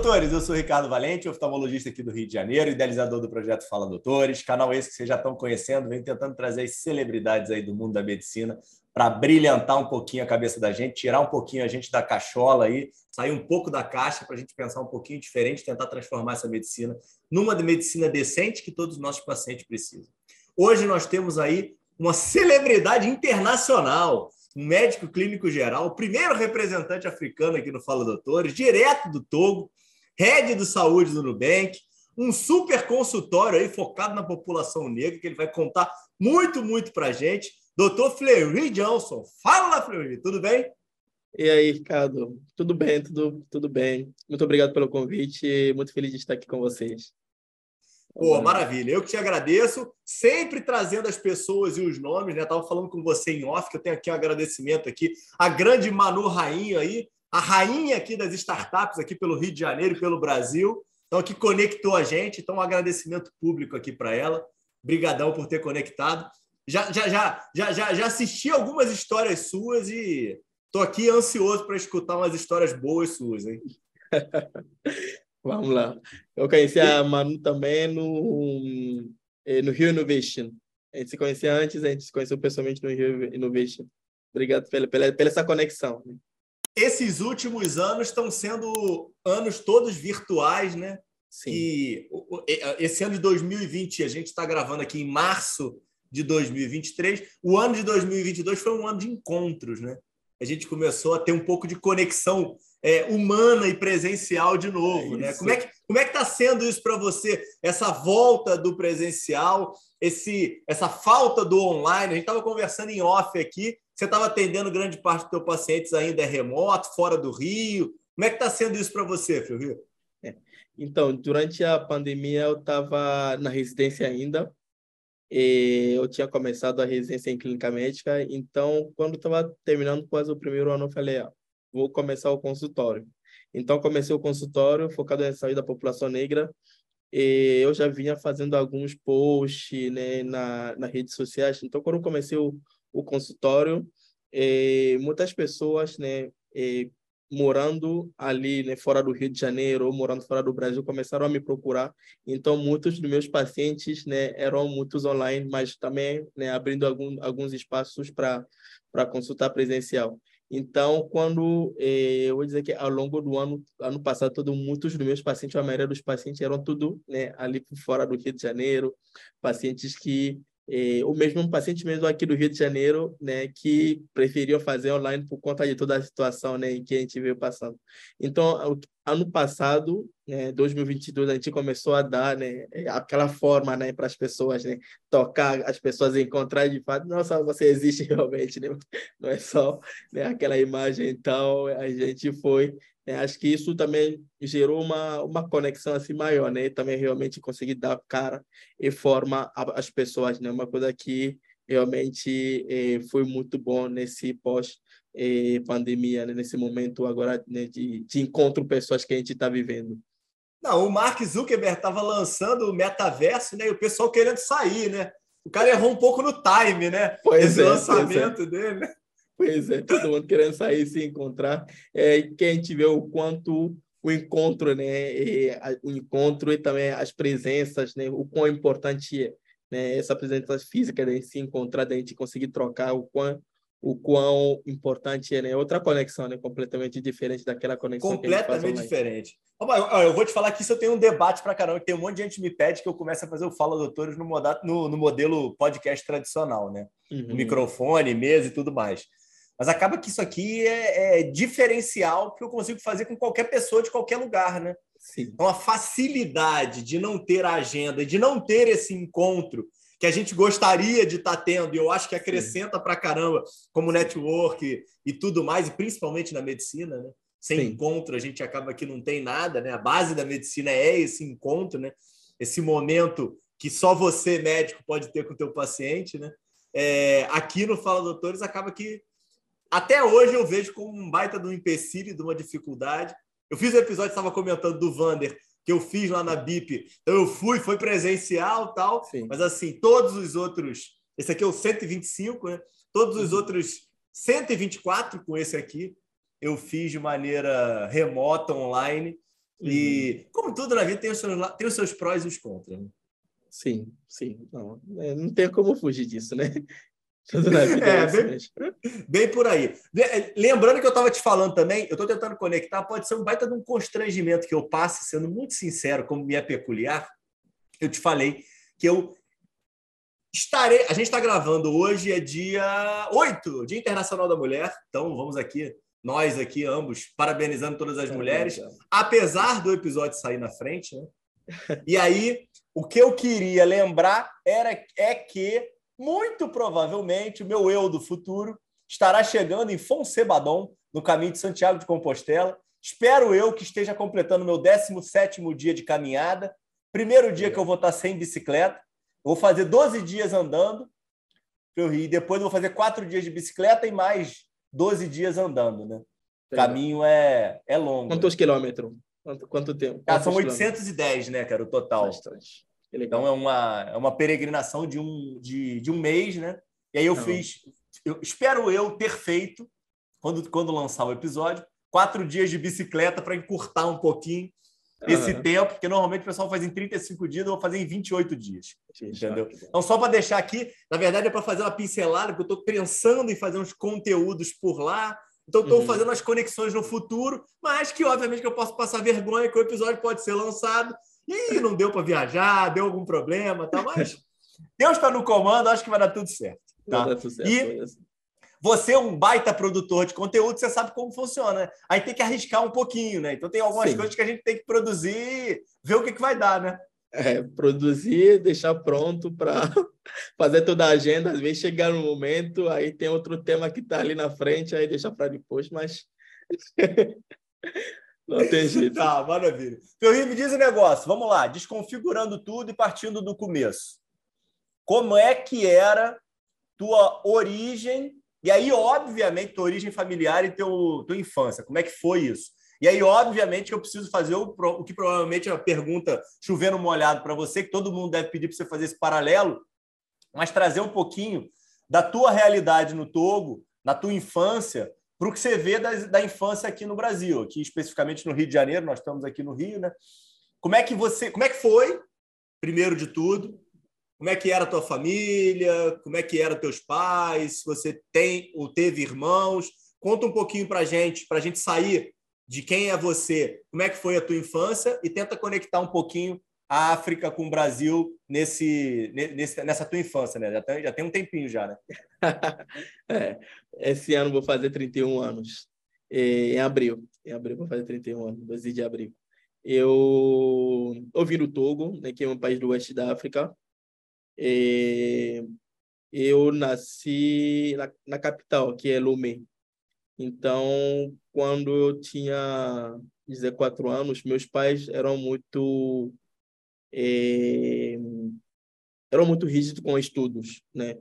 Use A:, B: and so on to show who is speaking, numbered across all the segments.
A: Doutores! Eu sou Ricardo Valente, oftalmologista aqui do Rio de Janeiro, idealizador do projeto Fala Doutores, canal esse que vocês já estão conhecendo, vem tentando trazer as celebridades aí do mundo da medicina para brilhantar um pouquinho a cabeça da gente, tirar um pouquinho a gente da cachola aí, sair um pouco da caixa para a gente pensar um pouquinho diferente, tentar transformar essa medicina numa medicina decente que todos os nossos pacientes precisam. Hoje nós temos aí uma celebridade internacional, um médico clínico geral, o primeiro representante africano aqui no Fala Doutores, direto do Togo, head do saúde do Nubank, um super consultório aí focado na população negra, que ele vai contar muito, muito para a gente. Doutor Fleury Johnson. Fala, Fleury, tudo bem?
B: E aí, Ricardo? Tudo bem, tudo, tudo bem. Muito obrigado pelo convite, muito feliz de estar aqui com vocês.
A: Pô, maravilha. Eu que te agradeço, sempre trazendo as pessoas e os nomes, né? Tava falando com você em off, que eu tenho aqui um agradecimento aqui, a grande Manu Rainha aí, a rainha aqui das startups aqui pelo Rio de Janeiro e pelo Brasil. Então, que conectou a gente. Então, um agradecimento público aqui para ela. Obrigadão por ter conectado. Já, já, já, já, já, já assisti algumas histórias suas e estou aqui ansioso para escutar umas histórias boas suas, hein?
B: Vamos lá. Eu conheci a Manu também no, no Rio Innovation. A gente se conhecia antes, a gente se conheceu pessoalmente no Rio Innovation. Obrigado pela, pela, pela essa conexão.
A: Esses últimos anos estão sendo anos todos virtuais, né? Sim. E esse ano de 2020, a gente está gravando aqui em março de 2023. O ano de 2022 foi um ano de encontros, né? A gente começou a ter um pouco de conexão é, humana e presencial de novo. É né? Como é que como é que está sendo isso para você? Essa volta do presencial, esse essa falta do online. A gente estava conversando em off aqui. Você estava atendendo grande parte dos seus pacientes ainda é remoto, fora do Rio. Como é que está sendo isso para você, Fio Rio?
B: É. Então, durante a pandemia eu estava na residência ainda. eu tinha começado a residência em clínica médica, então quando estava terminando quase o primeiro ano, eu falei, ah, vou começar o consultório. Então, comecei o consultório focado na saúde da população negra. E eu já vinha fazendo alguns posts né, na, nas redes sociais. Então, quando comecei o, o consultório, muitas pessoas né, morando ali né, fora do Rio de Janeiro ou morando fora do Brasil começaram a me procurar. Então, muitos dos meus pacientes né, eram muitos online, mas também né, abrindo alguns espaços para consultar presencial. Então, quando eh, eu vou dizer que ao longo do ano, ano passado, todo, muitos dos meus pacientes, a maioria dos pacientes eram tudo né, ali fora do Rio de Janeiro, pacientes que eh, o mesmo paciente mesmo aqui do Rio de Janeiro, né, que preferiam fazer online por conta de toda a situação, né, que a gente veio passando. Então, ano passado, né, 2022, a gente começou a dar, né, aquela forma, né, para as pessoas, né, tocar, as pessoas encontrar de fato, nossa, você existe realmente, né, não é só né, aquela imagem. Então, a gente foi, né, acho que isso também gerou uma uma conexão assim maior, né, e também realmente conseguir dar cara e forma às pessoas, né, uma coisa que realmente eh, foi muito bom nesse pós eh, pandemia, né? nesse momento agora né, de, de encontro pessoas que a gente está vivendo.
A: Não, o Mark Zuckerberg estava lançando o metaverso, né? E o pessoal querendo sair, né? O cara errou um pouco no time, né?
B: Pois Esse
A: é, lançamento
B: pois
A: é. dele.
B: Pois é, todo mundo querendo sair se encontrar. É, que a gente vê o quanto o encontro, né? E, a, o encontro e também as presenças, né? O quão importante é né? essa presença física, da gente se encontrar, da gente conseguir trocar, o quão o quão importante é, né? Outra conexão, né? Completamente diferente daquela conexão
A: Completamente diferente. Eu vou te falar que isso eu tenho um debate para caramba. Tem um monte de gente que me pede que eu comece a fazer o Fala Doutores no, no, no modelo podcast tradicional, né? Uhum. Microfone, mesa e tudo mais. Mas acaba que isso aqui é, é, diferencial que eu consigo fazer com qualquer pessoa de qualquer lugar, né? Sim. Então, a facilidade de não ter a agenda, de não ter esse encontro que a gente gostaria de estar tá tendo, e eu acho que acrescenta para caramba como network e tudo mais, e principalmente na medicina, né? Sem Sim. encontro, a gente acaba que não tem nada, né? A base da medicina é esse encontro, né? Esse momento que só você, médico, pode ter com o teu paciente, né? É, aqui no Fala Doutores acaba que até hoje eu vejo como um baita de um empecilho, de uma dificuldade. Eu fiz o um episódio, estava comentando do Vander, que eu fiz lá na BIP. Então eu fui, foi presencial tal, Sim. mas assim, todos os outros, esse aqui é o 125, né? Todos os uhum. outros 124 com esse aqui, eu fiz de maneira remota, online. E, uhum. como tudo na vida, tem os seus, tem os seus prós e os contras. Né?
B: Sim, sim. Não, é, não tem como fugir disso, né?
A: É, é bem, bem, por aí. Lembrando que eu estava te falando também, eu estou tentando conectar, pode ser um baita de um constrangimento que eu passe, sendo muito sincero, como me é peculiar. Eu te falei que eu estarei. A gente está gravando hoje, é dia 8, Dia Internacional da Mulher. Então, vamos aqui, nós aqui, ambos, parabenizando todas as mulheres, apesar do episódio sair na frente, né? E aí, o que eu queria lembrar era é que muito provavelmente o meu eu do futuro estará chegando em Fonsebadon, no caminho de Santiago de Compostela. Espero eu que esteja completando meu 17º dia de caminhada. Primeiro dia que eu vou estar sem bicicleta. vou fazer 12 dias andando e depois vou fazer quatro dias de bicicleta e mais 12 dias andando, né? O caminho é, é longo.
B: Quantos quilômetros? Quanto, quanto tempo?
A: Ah, são 810, né, cara, o total. Bastante. Então é uma, é uma peregrinação de um, de, de um mês, né? E aí eu Não. fiz, eu, espero eu ter feito, quando, quando lançar o episódio, quatro dias de bicicleta para encurtar um pouquinho esse uhum. tempo, porque normalmente o pessoal faz em 35 dias, eu vou fazer em 28 dias. entendeu? Então, só para deixar aqui, na verdade é para fazer uma pincelada, porque eu estou pensando em fazer uns conteúdos por lá. Então, estou uhum. fazendo as conexões no futuro, mas que, obviamente, que eu posso passar vergonha, que o episódio pode ser lançado Ih, não deu para viajar, deu algum problema, tá? Mas Deus está no comando, acho que vai dar tudo certo. Tá? Vai dar tudo certo. E você é um baita produtor de conteúdo, você sabe como funciona. Né? Aí tem que arriscar um pouquinho, né? Então tem algumas Sim. coisas que a gente tem que produzir, ver o que, que vai dar, né?
B: É, produzir, deixar pronto para fazer toda a agenda. Às vezes chegar no momento, aí tem outro tema que está ali na frente, aí deixa para depois, mas Não tem jeito.
A: Tá, maravilha. Ferrinho, me diz o um negócio. Vamos lá, desconfigurando tudo e partindo do começo. Como é que era tua origem? E aí, obviamente, tua origem familiar e teu, tua infância. Como é que foi isso? E aí, obviamente, eu preciso fazer o, o que provavelmente é uma pergunta chovendo molhado para você, que todo mundo deve pedir para você fazer esse paralelo, mas trazer um pouquinho da tua realidade no Togo, na tua infância, para o que você vê da, da infância aqui no Brasil, aqui especificamente no Rio de Janeiro, nós estamos aqui no Rio, né? Como é que você, como é que foi, primeiro de tudo? Como é que era a tua família? Como é que eram teus pais? Se você tem ou teve irmãos? Conta um pouquinho para a gente, para a gente sair de quem é você, como é que foi a tua infância e tenta conectar um pouquinho a África com o Brasil nesse, nesse, nessa tua infância, né? Já tem, já tem um tempinho já, né?
B: é, esse ano vou fazer 31 anos. Em abril. Em abril vou fazer 31 anos, 12 de abril. Eu, eu vim do Togo, né, que é um país do oeste da África. E eu nasci na, na capital, que é Lomé. Então, quando eu tinha 14 anos, meus pais eram muito é, eram muito rígidos com estudos, né?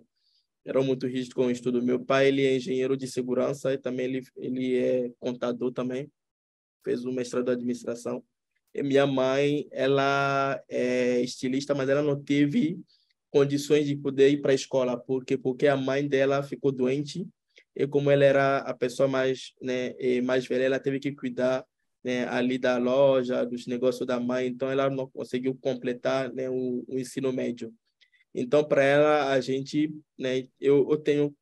B: Eram muito rígidos com estudo. Meu pai ele é engenheiro de segurança e também ele ele é contador também, fez um mestrado de administração. E minha mãe ela é estilista, mas ela não teve condições de poder ir para a escola, porque porque a mãe dela ficou doente e como ela era a pessoa mais né mais velha, ela teve que cuidar né, ali da loja, dos negócios da mãe, então ela não conseguiu completar né, o, o ensino médio. Então, para ela, a gente, né, eu, eu tenho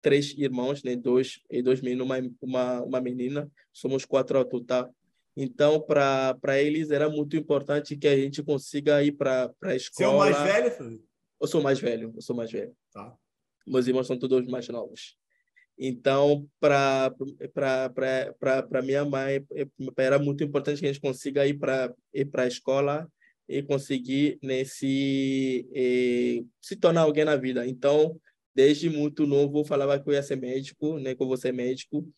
B: três irmãos, né, dois e dois meninos, uma, uma, uma menina, somos quatro ao total. Então, para eles era muito importante que a gente consiga ir para a escola. Você é o
A: mais velho,
B: Eu sou mais velho, eu sou mais velho. Tá. Meus irmãos são todos mais novos. Então, para minha mãe, é, era muito importante que a gente consiga ir para ir a escola e conseguir nesse né, se tornar alguém na vida. Então, desde muito novo, eu falava que eu ia ser médico, né, que eu vou ser médico.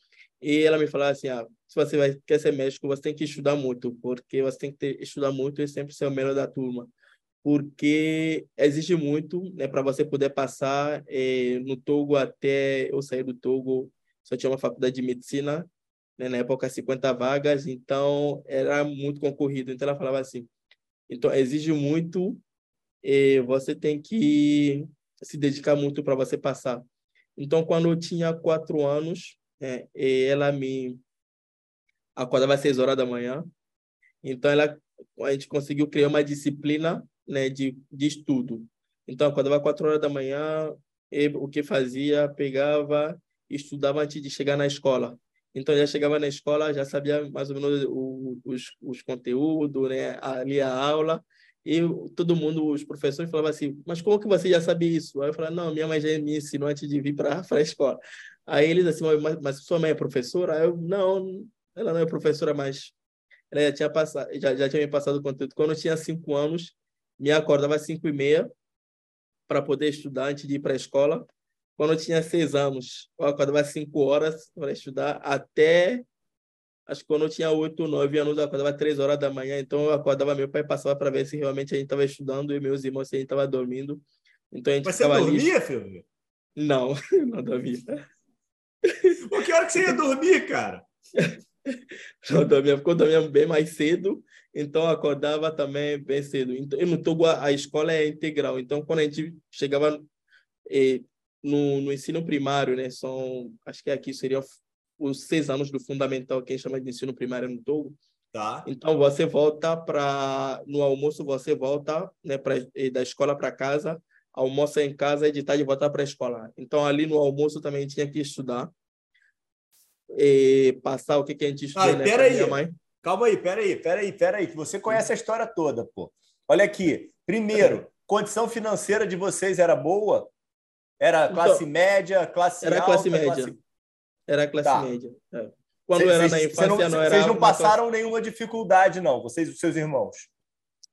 B: E ela me falava assim, ah, se você vai, quer ser médico, você tem que estudar muito, porque você tem que ter, estudar muito e sempre ser o melhor da turma porque existe muito né, para você poder passar eh, no Togo até eu sair do Togo. Só tinha uma faculdade de medicina, né, na época 50 vagas, então era muito concorrido. Então ela falava assim: então exige muito, e você tem que se dedicar muito para você passar. Então, quando eu tinha quatro anos, é, ela me acordava às seis horas da manhã Então, ela, a gente conseguiu criar uma disciplina né, de, de estudo. Então, acordava quatro horas da manhã, o que fazia? Pegava, estudava antes de chegar na escola. Então, já chegava na escola, já sabia mais ou menos o, os, os conteúdos, né? ali a aula, e todo mundo, os professores falavam assim, mas como que você já sabe isso? Aí eu falava, não, minha mãe já me ensinou antes de vir para a escola. Aí eles assim, mas, mas sua mãe é professora? Aí eu, não, ela não é professora, mas ela já tinha passado, já, já tinha me passado o conteúdo. Quando eu tinha cinco anos, me acordava às cinco e meia para poder estudar antes de ir para a escola. Quando eu tinha seis anos, eu acordava às cinco horas para estudar até acho que quando eu tinha oito, nove anos, eu acordava três horas da manhã, então eu acordava, meu pai passava para ver se realmente a gente estava estudando e meus irmãos se a gente estava dormindo. Então a gente
A: Mas você dormia, ali... filho?
B: Não, não dormia.
A: Por que hora que você ia dormir, cara?
B: não dormia, porque eu dormia bem mais cedo, então eu acordava também bem cedo. Então, no Togo a escola é integral, então quando a gente chegava eh, no, no ensino primário, né, são, acho que aqui seria os seis anos do fundamental, que a gente chama de ensino primário no Togo.
A: Tá.
B: Então você volta para no almoço você volta, né, pra, da escola para casa, almoça em casa e de tarde volta para a escola. Então ali no almoço também tinha que estudar e passar o que, que a gente estudou,
A: ah, né, pera aí. Mãe. Calma aí, pera aí, pera aí, pera aí, que você conhece a história toda, pô. Olha aqui, primeiro, condição financeira de vocês era boa? Era então, classe então, média, classe
B: era
A: alta?
B: Classe média.
A: Classe...
B: Era classe tá. média. É. Quando cês, era na infância, não, não, era.
A: Vocês não passaram classe... nenhuma dificuldade, não, vocês e os seus irmãos?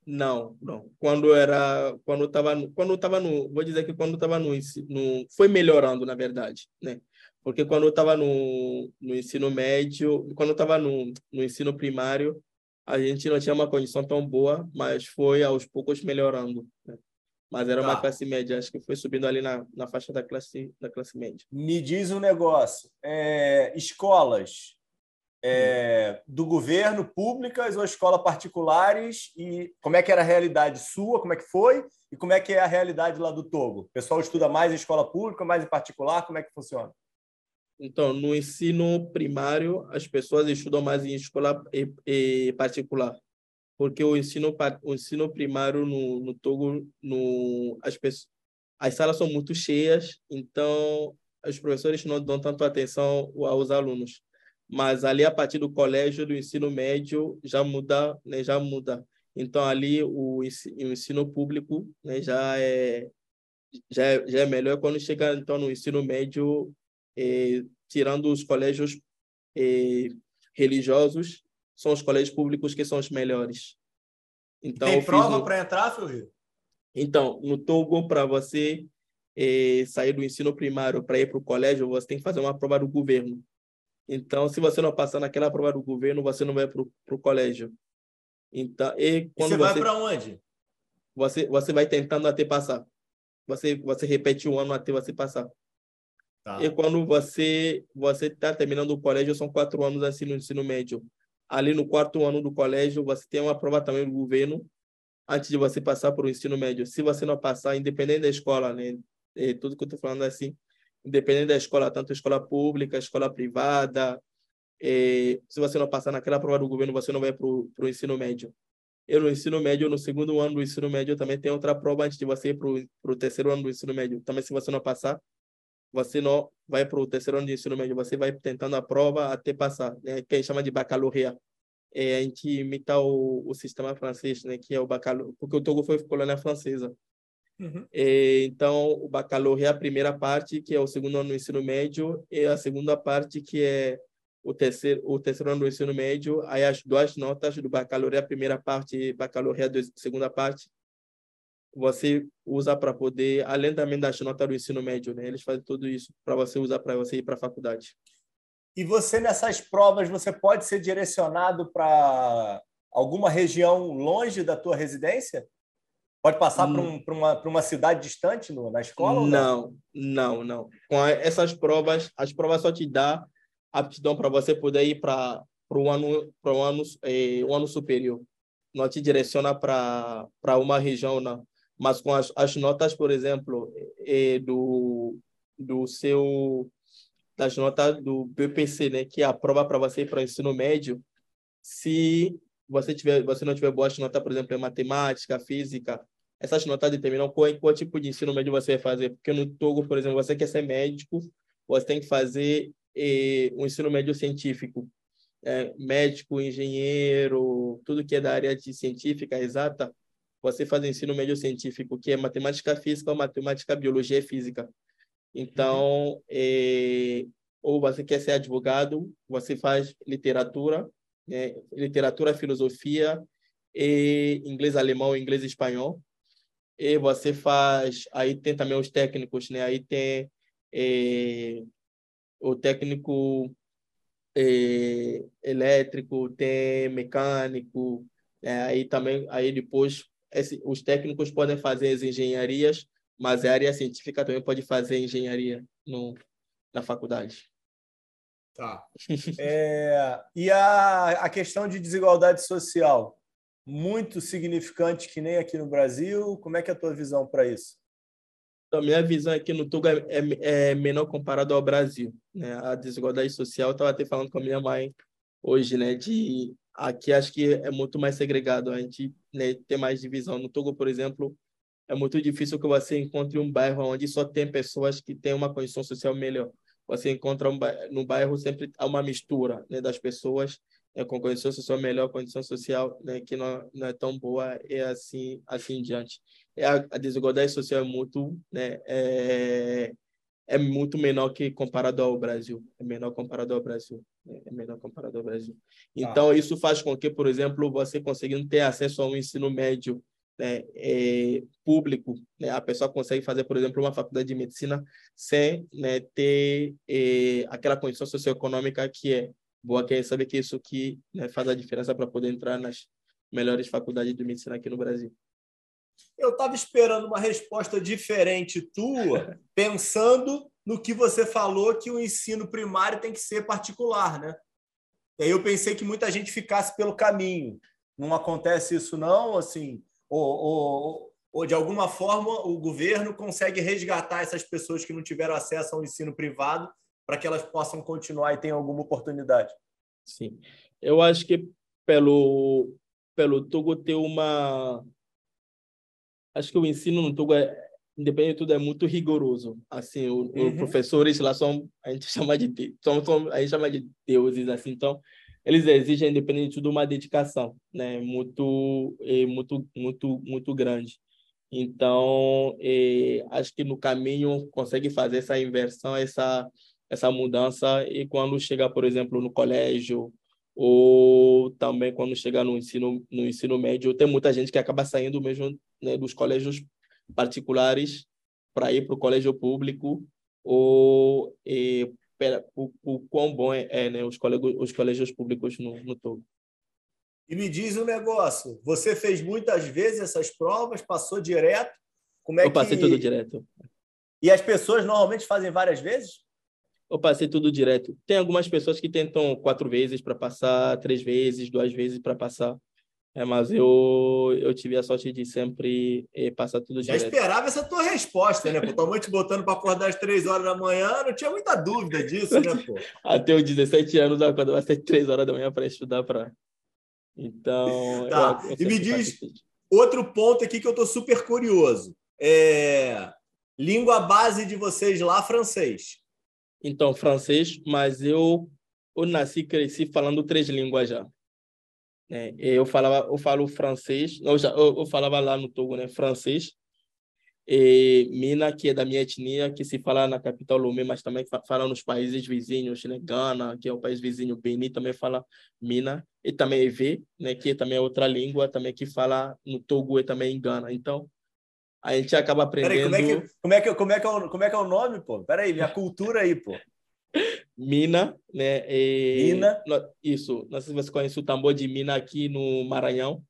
B: Não, não. Quando era, quando estava, quando estava no, vou dizer que quando estava no, no, foi melhorando, na verdade, né? Porque quando eu estava no, no ensino médio, quando eu estava no, no ensino primário, a gente não tinha uma condição tão boa, mas foi aos poucos melhorando. Né? Mas era tá. uma classe média, acho que foi subindo ali na, na faixa da classe, da classe média.
A: Me diz um negócio: é, escolas é, do governo, públicas ou escolas particulares? E como é que era a realidade sua? Como é que foi? E como é que é a realidade lá do Togo? O pessoal estuda mais em escola pública, mais em particular? Como é que funciona?
B: Então, no ensino primário, as pessoas estudam mais em escola particular porque o ensino o ensino primário no, no Togo no as pessoas as salas são muito cheias então os professores não dão tanto atenção aos alunos. Mas ali a partir do colégio do ensino médio já muda né já muda. Então ali o, o ensino público né já é já é, já é melhor quando chega então no ensino médio eh, tirando os colégios eh, religiosos são os colégios públicos que são os melhores.
A: Então, Tem prova para entrar, Rio?
B: Então, no Togo, para você eh, sair do ensino primário para ir para o colégio, você tem que fazer uma prova do governo. Então, se você não passar naquela prova do governo, você não vai para o colégio. Então, e quando
A: e você, você vai para onde?
B: Você, você vai tentando até passar. Você, você repete um ano até você passar. Tá. E quando você você está terminando o colégio, são quatro anos assim no ensino médio ali no quarto ano do colégio, você tem uma prova também do governo antes de você passar para o ensino médio. Se você não passar, independente da escola, né? É tudo que eu estou falando assim, independente da escola, tanto escola pública, escola privada, é, se você não passar naquela prova do governo, você não vai para o ensino médio. Eu, no ensino médio, no segundo ano do ensino médio, também tem outra prova antes de você ir para o terceiro ano do ensino médio. Também, se você não passar, você não vai para o terceiro ano de ensino médio, você vai tentando a prova até passar, né? que a gente chama de baccalaureat. É, a gente imita o, o sistema francês, né? que é o baccalaureat, porque o Togo foi colônia francesa. Uhum. É, então, o baccalaureat é a primeira parte, que é o segundo ano do ensino médio, e a segunda parte, que é o terceiro, o terceiro ano do ensino médio. Aí, as duas notas do baccalaureat, a primeira parte baccalaureat, a segunda parte, você usa para poder, além também das notas do ensino médio, né? Eles fazem tudo isso para você usar para você ir para a faculdade.
A: E você nessas provas você pode ser direcionado para alguma região longe da tua residência? Pode passar hum. para um, uma, uma cidade distante no, na escola?
B: Não, não, não. Com essas provas, as provas só te dá aptidão para você poder ir para o ano, um ano, eh, um ano superior. Não te direciona para uma região, não mas com as, as notas, por exemplo, é, do, do seu das notas do BPC, né, que é a prova para você para o ensino médio, se você tiver, você não tiver boas notas, por exemplo, em matemática, física, essas notas determinam qual, qual tipo de ensino médio você vai fazer. Porque no Togo, por exemplo, você quer ser médico, você tem que fazer eh, um ensino médio científico. É, médico, engenheiro, tudo que é da área de científica exata, você faz ensino médio científico, que é matemática física, matemática, biologia e física. Então, eh, ou você quer ser advogado, você faz literatura, né? literatura, filosofia, e inglês alemão, inglês espanhol. E você faz, aí tem também os técnicos, né? Aí tem é, o técnico é, elétrico, tem mecânico, é, aí também, aí depois esse, os técnicos podem fazer as engenharias, mas a área científica também pode fazer engenharia no, na faculdade.
A: Tá. É, e a, a questão de desigualdade social, muito significante que nem aqui no Brasil. Como é que é a tua visão para isso?
B: A minha visão aqui no Tuga é, é, é, menor comparado ao Brasil. Né? A desigualdade social, eu estava até falando com a minha mãe hoje, né? De aqui acho que é muito mais segregado. A gente né, tem mais divisão. No Togo, por exemplo, é muito difícil que você encontre um bairro onde só tem pessoas que têm uma condição social melhor você encontra um, no bairro sempre há uma mistura né, das pessoas né, com condição social melhor, condição social né, que não, não é tão boa e assim assim diante. É a, a desigualdade social é muito né, é, é muito menor que comparado ao Brasil, é menor comparado ao Brasil, é menor comparado ao Brasil. Tá. Então ah. isso faz com que, por exemplo, você conseguindo ter acesso a um ensino médio né, é, público, né, a pessoa consegue fazer, por exemplo, uma faculdade de medicina sem né, ter é, aquela condição socioeconômica que é boa, que é saber que isso que né, faz a diferença para poder entrar nas melhores faculdades de medicina aqui no Brasil.
A: Eu estava esperando uma resposta diferente tua, pensando no que você falou que o ensino primário tem que ser particular, né? E aí eu pensei que muita gente ficasse pelo caminho. Não acontece isso não, assim, ou, ou, ou, de alguma forma o governo consegue resgatar essas pessoas que não tiveram acesso ao ensino privado para que elas possam continuar e tenham alguma oportunidade?
B: Sim, eu acho que pelo pelo Togo ter uma acho que o ensino no Togo é independente de tudo é muito rigoroso assim os uhum. professores lá são a gente chama de são, são a gente chama de deuses assim então eles exigem, independente de tudo, uma dedicação, né? Muito, muito, muito, muito grande. Então, acho que no caminho consegue fazer essa inversão, essa, essa mudança, e quando chega, por exemplo, no colégio, ou também quando chega no ensino, no ensino médio, tem muita gente que acaba saindo mesmo né, dos colégios particulares para ir para o colégio público, ou o, o quão bom é, é né, os, colégios, os colégios públicos no, no Togo.
A: E me diz um negócio, você fez muitas vezes essas provas, passou direto? Como é
B: Eu passei
A: que...
B: tudo direto.
A: E as pessoas normalmente fazem várias vezes?
B: Eu passei tudo direto. Tem algumas pessoas que tentam quatro vezes para passar, três vezes, duas vezes para passar. É, mas eu, eu tive a sorte de sempre eh, passar tudo
A: Já
B: direto.
A: esperava essa tua resposta, né? Pô, tua mãe te botando para acordar às três horas da manhã, não tinha muita dúvida disso, né, pô?
B: Até os 17 anos, eu acordo às três horas da manhã para estudar para. Então.
A: Tá. Eu, eu e me diz outro ponto aqui que eu estou super curioso. É... Língua base de vocês lá, francês.
B: Então, francês, mas eu, eu nasci e cresci falando três línguas já. É, eu falava, eu falo francês, eu, já, eu, eu falava lá no Togo, né, francês. E Mina, que é da minha etnia, que se fala na capital Lomé, mas também fala nos países vizinhos, né, Gana, que é o país vizinho, Beni também fala Mina, e também Evé, né, que também é outra língua, também que fala no Togo e também em Gana. Então, a gente acaba aprendendo.
A: Peraí, como é que como é que como é que é o, como é que é o nome, pô? Peraí, minha cultura aí, pô.
B: Mina, né? E,
A: Mina.
B: Isso. Não sei se você conhece o tambor de Mina aqui no Maranhão.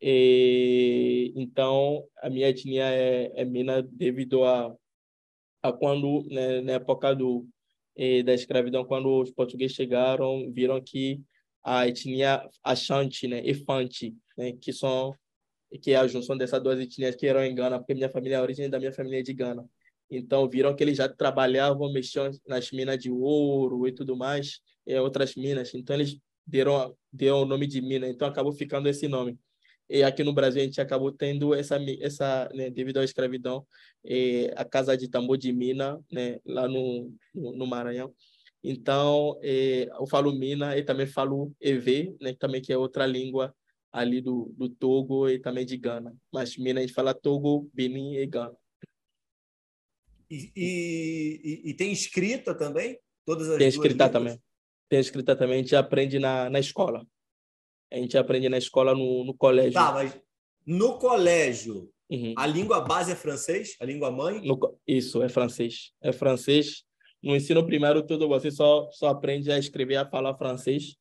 B: E, então, a minha etnia é, é Mina devido a, a quando, né, na época do, da escravidão, quando os portugueses chegaram, viram que a etnia Ashanti, né, Efante, né, que são que é a junção dessas duas etnias que eram em Gana, porque minha família, a origem da minha família é de Gana. Então, viram que eles já trabalhavam, mexiam nas minas de ouro e tudo mais, e outras minas. Então, eles deram, deram o nome de mina, então acabou ficando esse nome. E aqui no Brasil a gente acabou tendo essa, essa né, devido à escravidão, a casa de tambor de mina, né, lá no, no, Maranhão. Então, eu falo mina e também falo EV, né, também que é outra língua ali do, do Togo e também de Gana. Mas mina a gente fala Togo, Benin e Gana.
A: E, e, e, tem escrita também? Todas as
B: tem escrita também. Tem escrita também, a gente aprende na, na escola. A gente aprende na escola, no, no colégio.
A: Tá, mas no colégio, uhum. a língua base é francês? A língua mãe?
B: No, isso, é francês. É francês. No ensino primário, tudo você só, só aprende a escrever, a falar francês.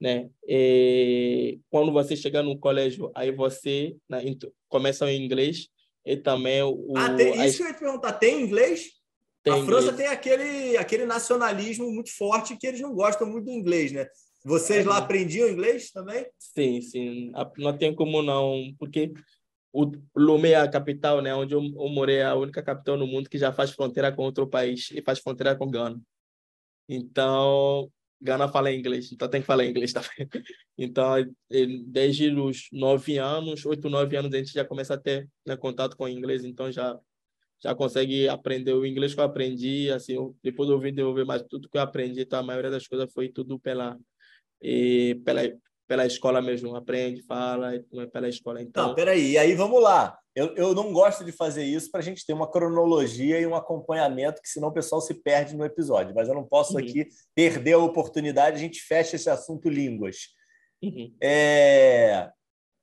B: Né? E quando você chega no colégio, aí você né, começa o inglês e também o.
A: Ah, tem, isso a... que eu ia te perguntar: tem inglês? Tem a inglês. França tem aquele, aquele nacionalismo muito forte que eles não gostam muito do inglês, né? Vocês é, lá aprendiam inglês também?
B: Sim, sim. Não tem como não, porque o Lomé é a capital, né? Onde eu, eu morei, é a única capital no mundo que já faz fronteira com outro país e faz fronteira com Gana. Então, Gana fala inglês, então tem que falar inglês também. Então, desde os nove anos, oito, nove anos, a gente já começa a ter né, contato com o inglês, então já já consegue aprender o inglês que eu aprendi, assim, eu, depois eu vim desenvolver mais tudo que eu aprendi, então a maioria das coisas foi tudo pela e pela pela escola mesmo, aprende, fala, é pela escola. Então,
A: não, peraí, aí vamos lá. Eu, eu não gosto de fazer isso para a gente ter uma cronologia e um acompanhamento, que senão o pessoal se perde no episódio. Mas eu não posso uhum. aqui perder a oportunidade, a gente fecha esse assunto línguas. Uhum. É...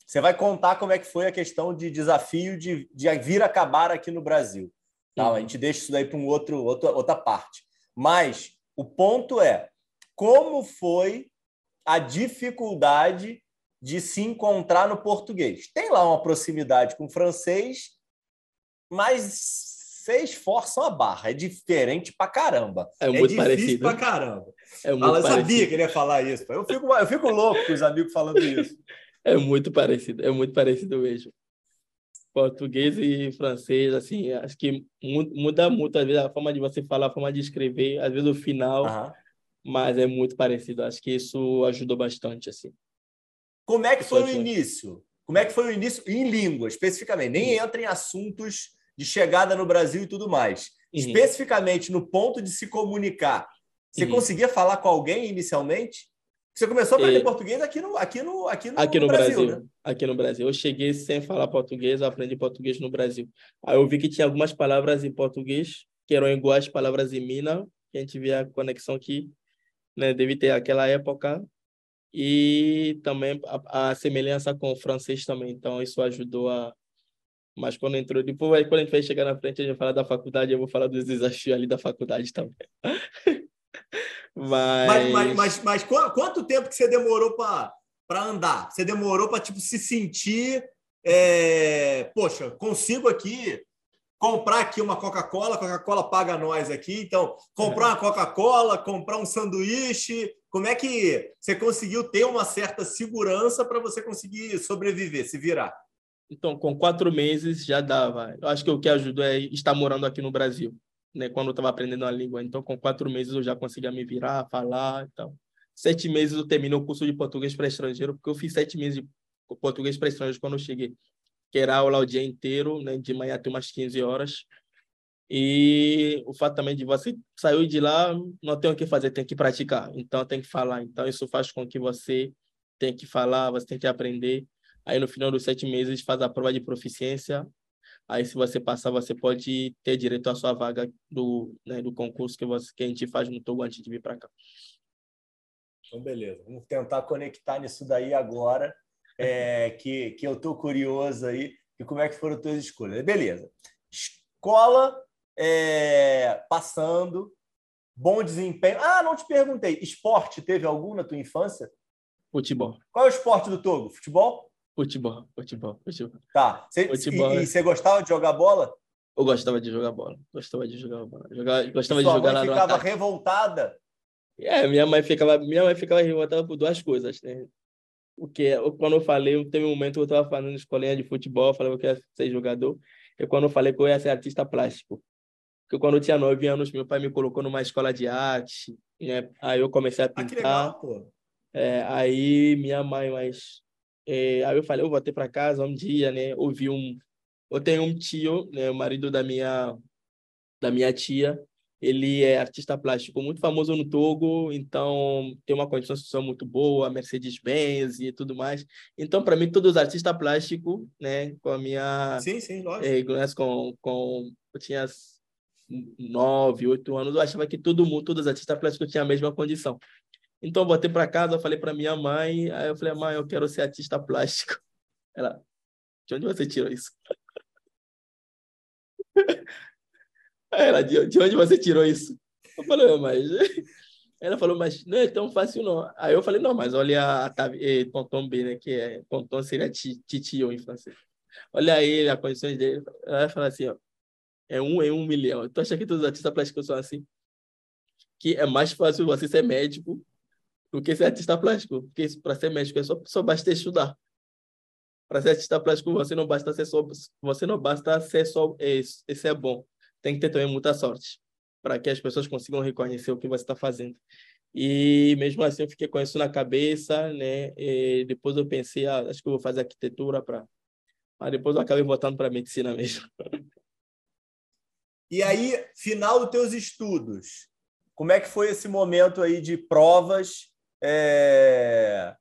A: Você vai contar como é que foi a questão de desafio de, de vir acabar aqui no Brasil. Tá? Uhum. A gente deixa isso daí para um outro, outro, outra parte. Mas o ponto é como foi a dificuldade de se encontrar no português. Tem lá uma proximidade com o francês, mas vocês forçam a barra. É diferente pra caramba.
B: É muito
A: é
B: parecido.
A: pra caramba. É muito Fala, eu sabia que ele ia falar isso. Eu fico, eu fico louco com os amigos falando isso.
B: É muito parecido, é muito parecido mesmo. Português e francês, assim, acho que muda muito, às vezes, a forma de você falar, a forma de escrever, às vezes o final. Mas é muito parecido. Acho que isso ajudou bastante, assim.
A: Como é que foi o início? Como é que foi o início em língua, especificamente? Nem entra em assuntos de chegada no Brasil e tudo mais. Uhum. Especificamente no ponto de se comunicar. Você uhum. conseguia falar com alguém inicialmente? Você começou a aprender e... português aqui no, aqui no, aqui no,
B: aqui
A: no,
B: no Brasil,
A: Brasil,
B: né? Aqui no Brasil. Eu cheguei sem falar português, eu aprendi português no Brasil. Aí eu vi que tinha algumas palavras em português que eram iguais palavras em Minas, que a gente via a conexão aqui né? Deve ter aquela época e também a, a, semelhança com o francês também. Então isso ajudou a mas quando entrou depois quando a gente vai chegar na frente a gente vai falar da faculdade eu vou falar dos desafios ali da faculdade também.
A: mas... Mas, mas, mas, mas quanto tempo que você demorou para para andar? Você demorou para tipo se sentir é... poxa, consigo aqui comprar aqui uma Coca-Cola, Coca-Cola paga nós aqui. Então, comprar uma Coca-Cola, comprar um sanduíche, como é que você conseguiu ter uma certa segurança para você conseguir sobreviver, se virar?
B: Então, com quatro meses já dava. Eu acho que o que ajudou é estar morando aqui no Brasil, né? Quando eu estava aprendendo a língua. Então, com quatro meses eu já conseguia me virar, falar, então. Sete meses eu terminei o curso de português para estrangeiro, porque eu fiz sete meses de português para estrangeiro quando eu cheguei que era aula o dia inteiro, né, de manhã até umas 15 horas. E o fato também de você sair de lá, não tem o que fazer, tem que praticar. Então, tem que falar. Então, isso faz com que você tem que falar, você tem que aprender. Aí, no final dos sete meses, faz a prova de proficiência. Aí, se você passar, você pode ter direito à sua vaga do, né, do concurso que, você, que a gente faz no Togo antes de vir para cá.
A: Então, beleza. Vamos tentar conectar nisso daí agora é, que, que eu estou curioso aí, e como é que foram as tuas escolhas. Beleza. Escola é, passando, bom desempenho. Ah, não te perguntei. Esporte teve algum na tua infância?
B: Futebol.
A: Qual é o esporte do Togo? Futebol?
B: Futebol, futebol, futebol.
A: Tá. Cê, futebol. E, e você gostava de jogar bola?
B: Eu gostava de jogar bola. Gostava de jogar bola. Jogar, gostava
A: de
B: jogar
A: mãe ficava revoltada?
B: É, minha mãe ficava, minha mãe ficava revoltada por duas coisas. Né? Porque quando eu falei, teve um momento que eu estava fazendo escolinha de futebol, falei que eu ia ser jogador, e quando eu falei que eu ia ser artista plástico. Porque quando eu tinha nove anos, meu pai me colocou numa escola de arte, né? aí eu comecei a pintar. Ah, que legal, pô. É, aí minha mãe, mas é, aí eu falei, eu voltei para casa um dia, né? Ouvi um, eu tenho um tio, né? O marido da minha da minha tia, ele é artista plástico muito famoso no Togo, então tem uma condição social muito boa, Mercedes-Benz e tudo mais. Então, para mim, todos os artistas plásticos, né, com a minha.
A: Sim, sim, lógico.
B: É, com, com, eu tinha nove, oito anos, eu achava que todo mundo, todos os artistas plásticos tinham a mesma condição. Então, eu botei para casa, falei para minha mãe, aí eu falei, mãe, eu quero ser artista plástico. Ela, de onde você tirou isso? Ela, de, de onde você tirou isso? Eu falei, mas. Ela falou, mas não é tão fácil, não. Aí eu falei, não, mas olha a, Tonton B, né? Que é Tonton seria titio em francês. Olha aí as condições dele. Ela falou assim, ó, é um em um milhão. Tu acha que todos os artistas plásticos são assim? Que é mais fácil você ser médico do que ser artista plástico. Porque para ser médico é só, só basta estudar. Para ser artista plástico, você não basta ser só, você não basta ser só, esse é bom tem que ter também muita sorte para que as pessoas consigam reconhecer o que você está fazendo. E mesmo assim eu fiquei com isso na cabeça, né? E depois eu pensei, ah, acho que eu vou fazer arquitetura para, mas depois eu acabei voltando para medicina mesmo.
A: E aí, final dos teus estudos, como é que foi esse momento aí de provas? É...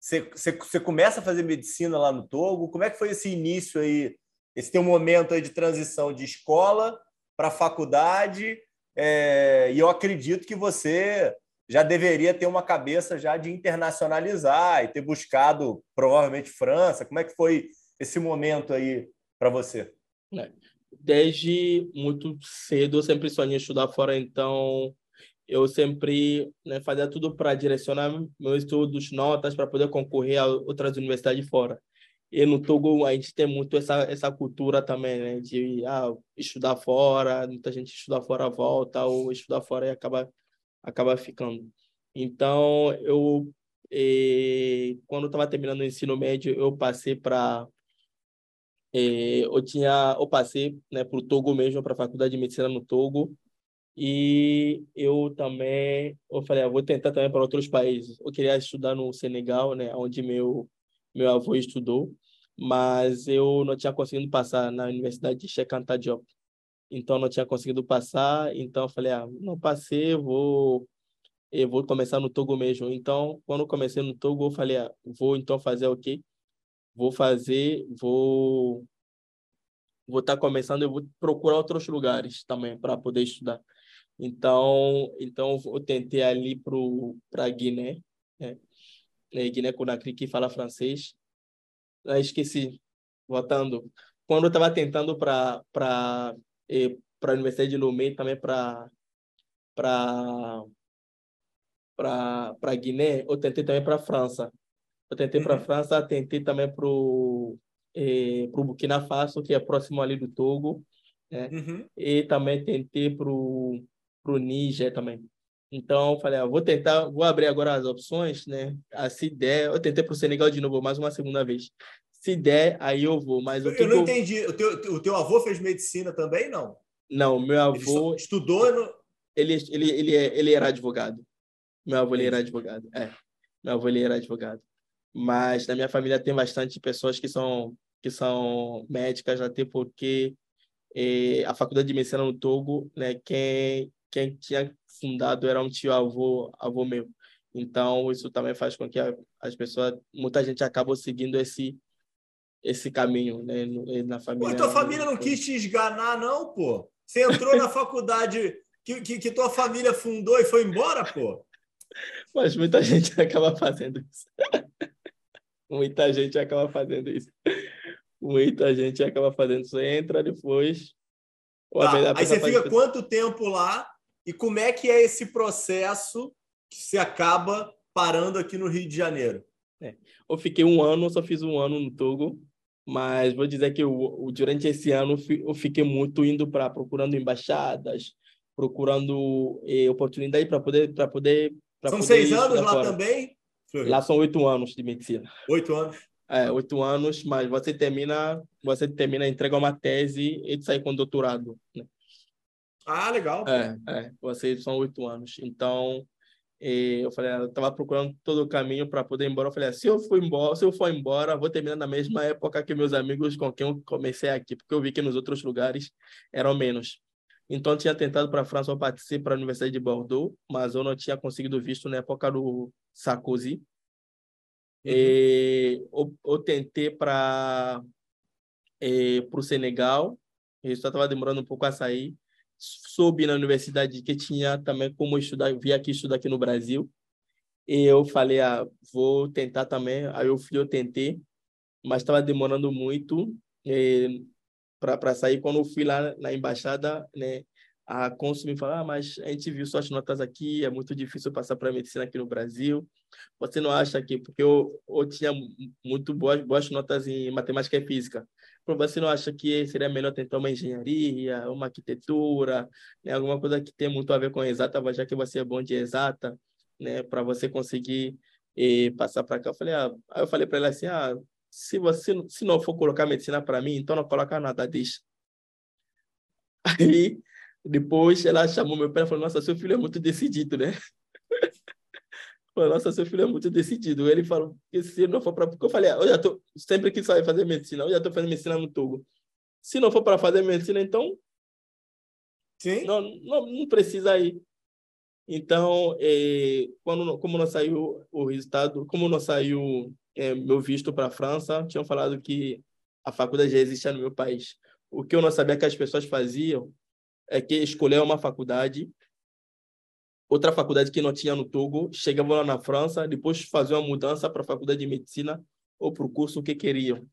A: Você, você, você começa a fazer medicina lá no Togo? Como é que foi esse início aí esse tem um momento aí de transição de escola para faculdade, é, e eu acredito que você já deveria ter uma cabeça já de internacionalizar e ter buscado provavelmente França. Como é que foi esse momento aí para você?
B: É, desde muito cedo eu sempre sonhei estudar fora, então eu sempre né, fazia tudo para direcionar meus estudos, notas para poder concorrer a outras universidades fora. E no Togo a gente tem muito essa, essa cultura também, né? De ah, estudar fora, muita gente estuda fora volta, ou estudar fora e acaba, acaba ficando. Então, eu, eh, quando estava terminando o ensino médio, eu passei para. Eh, eu tinha, eu passei né, para o Togo mesmo, para a Faculdade de Medicina no Togo. E eu também, eu falei, ah, vou tentar também para outros países. Eu queria estudar no Senegal, né, onde meu meu avô estudou mas eu não tinha conseguido passar na Universidade de Cheikh Anta Diop. Então não tinha conseguido passar, então eu falei, ah, não passei, vou eu vou começar no Togo mesmo. Então, quando comecei no Togo, eu falei, ah, vou então fazer o quê? Vou fazer, vou vou estar tá começando, eu vou procurar outros lugares também para poder estudar. Então, então eu tentei ali para Guiné, né? Guiné Conakry que fala francês ah, esqueci, voltando. Quando eu estava tentando para para eh, para a Universidade de Lomé também para para para Guiné, eu tentei também para a França. Eu tentei para a uhum. França, tentei também para o eh, pro Burkina Faso, que é próximo ali do Togo, né? Uhum. E também tentei para o Níger também. Então, eu falei, ah, vou tentar, vou abrir agora as opções, né? Ah, se der, eu tentei para o Senegal de novo, mais uma segunda vez. Se der, aí eu vou. Mas
A: eu,
B: eu
A: não eu... entendi. O teu, o teu avô fez medicina também, não?
B: Não, meu avô.
A: Ele estudou no.
B: Ele, ele, ele, ele era advogado. Meu avô ele era advogado. É. Meu avô ele era advogado. Mas na minha família tem bastante pessoas que são, que são médicas, até porque eh, a faculdade de medicina no Togo, né, quem, quem tinha fundado era um tio avô, avô meu. Então, isso também faz com que as pessoas, muita gente acabou seguindo esse esse caminho, né, na família.
A: Pô, tua família não quis te esganar, não, pô? Você entrou na faculdade que, que, que, tua família fundou e foi embora, pô?
B: Mas muita gente acaba fazendo isso. muita gente acaba fazendo isso. Muita gente acaba fazendo isso. Entra depois.
A: Tá, aí você fica quanto tempo lá e como é que é esse processo que se acaba parando aqui no Rio de Janeiro?
B: É. Eu fiquei um ano, só fiz um ano no Togo, mas vou dizer que eu, durante esse ano eu fiquei muito indo para procurando embaixadas, procurando eh, oportunidade para poder para poder
A: pra são
B: poder
A: seis anos lá fora. também
B: lá são oito anos de medicina
A: oito anos
B: é oito anos mas você termina você termina entrega uma tese e sai com doutorado né?
A: Ah, legal.
B: É, é, vocês são oito anos. Então, eu falei, ah, eu estava procurando todo o caminho para poder ir embora. Eu falei, ah, se eu for embora, se eu for embora, vou terminar na mesma época que meus amigos com quem eu comecei aqui, porque eu vi que nos outros lugares eram menos. Então, eu tinha tentado para a França, eu participei para a Universidade de Bordeaux, mas eu não tinha conseguido visto na época do Sarkozy. Uhum. E eu, eu tentei para o Senegal, o resultado estava demorando um pouco a sair soube na universidade que tinha também como estudar, vim aqui estudar aqui no Brasil. E eu falei, ah, vou tentar também. Aí eu fui, eu tentei, mas estava demorando muito para sair. Quando eu fui lá na embaixada, né, a cônsul me falou, ah, mas a gente viu suas notas aqui, é muito difícil passar para medicina aqui no Brasil. Você não acha que, porque eu, eu tinha muito boas, boas notas em matemática e física, você não acha que seria melhor tentar uma engenharia, uma arquitetura, né? alguma coisa que tem muito a ver com exata, já que você é bom de exata, né? para você conseguir eh, passar para cá? Eu falei, ah, aí eu falei para ela assim, ah, se você se não for colocar medicina para mim, então não coloca nada, deixa. Aí, depois ela chamou meu pai e falou, nossa, seu filho é muito decidido, né? Falei, nossa, seu filho é muito decidido. Ele falou que se não for para. Porque eu falei, ah, eu já tô. Sempre que sair fazer medicina, eu já estou fazendo medicina no Togo. Se não for para fazer medicina, então. Sim. Não, não, não precisa ir. Então, é, quando, como não saiu o resultado, como não saiu é, meu visto para a França, tinham falado que a faculdade já existia no meu país. O que eu não sabia que as pessoas faziam é que escolher uma faculdade outra faculdade que não tinha no Togo, chegavam lá na França, depois faziam uma mudança para a faculdade de medicina ou para o curso que queriam.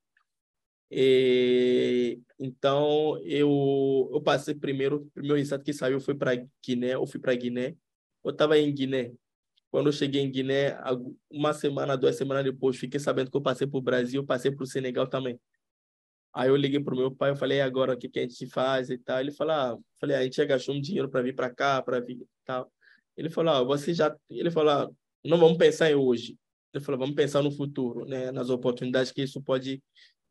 B: E, então, eu, eu passei primeiro, o primeiro estado que saiu foi para Guiné, eu fui para Guiné. Eu estava em Guiné. Quando eu cheguei em Guiné, uma semana, duas semanas depois, fiquei sabendo que eu passei para o Brasil, passei para o Senegal também. Aí eu liguei para o meu pai, eu falei, agora o que, que a gente faz e tal. Ele falou, ah, falei, a gente já gastou um dinheiro para vir para cá, para vir e tal. Ele falou, ah, você já, ele falou, ah, não vamos pensar em hoje. Ele falou, vamos pensar no futuro, né, nas oportunidades que isso pode,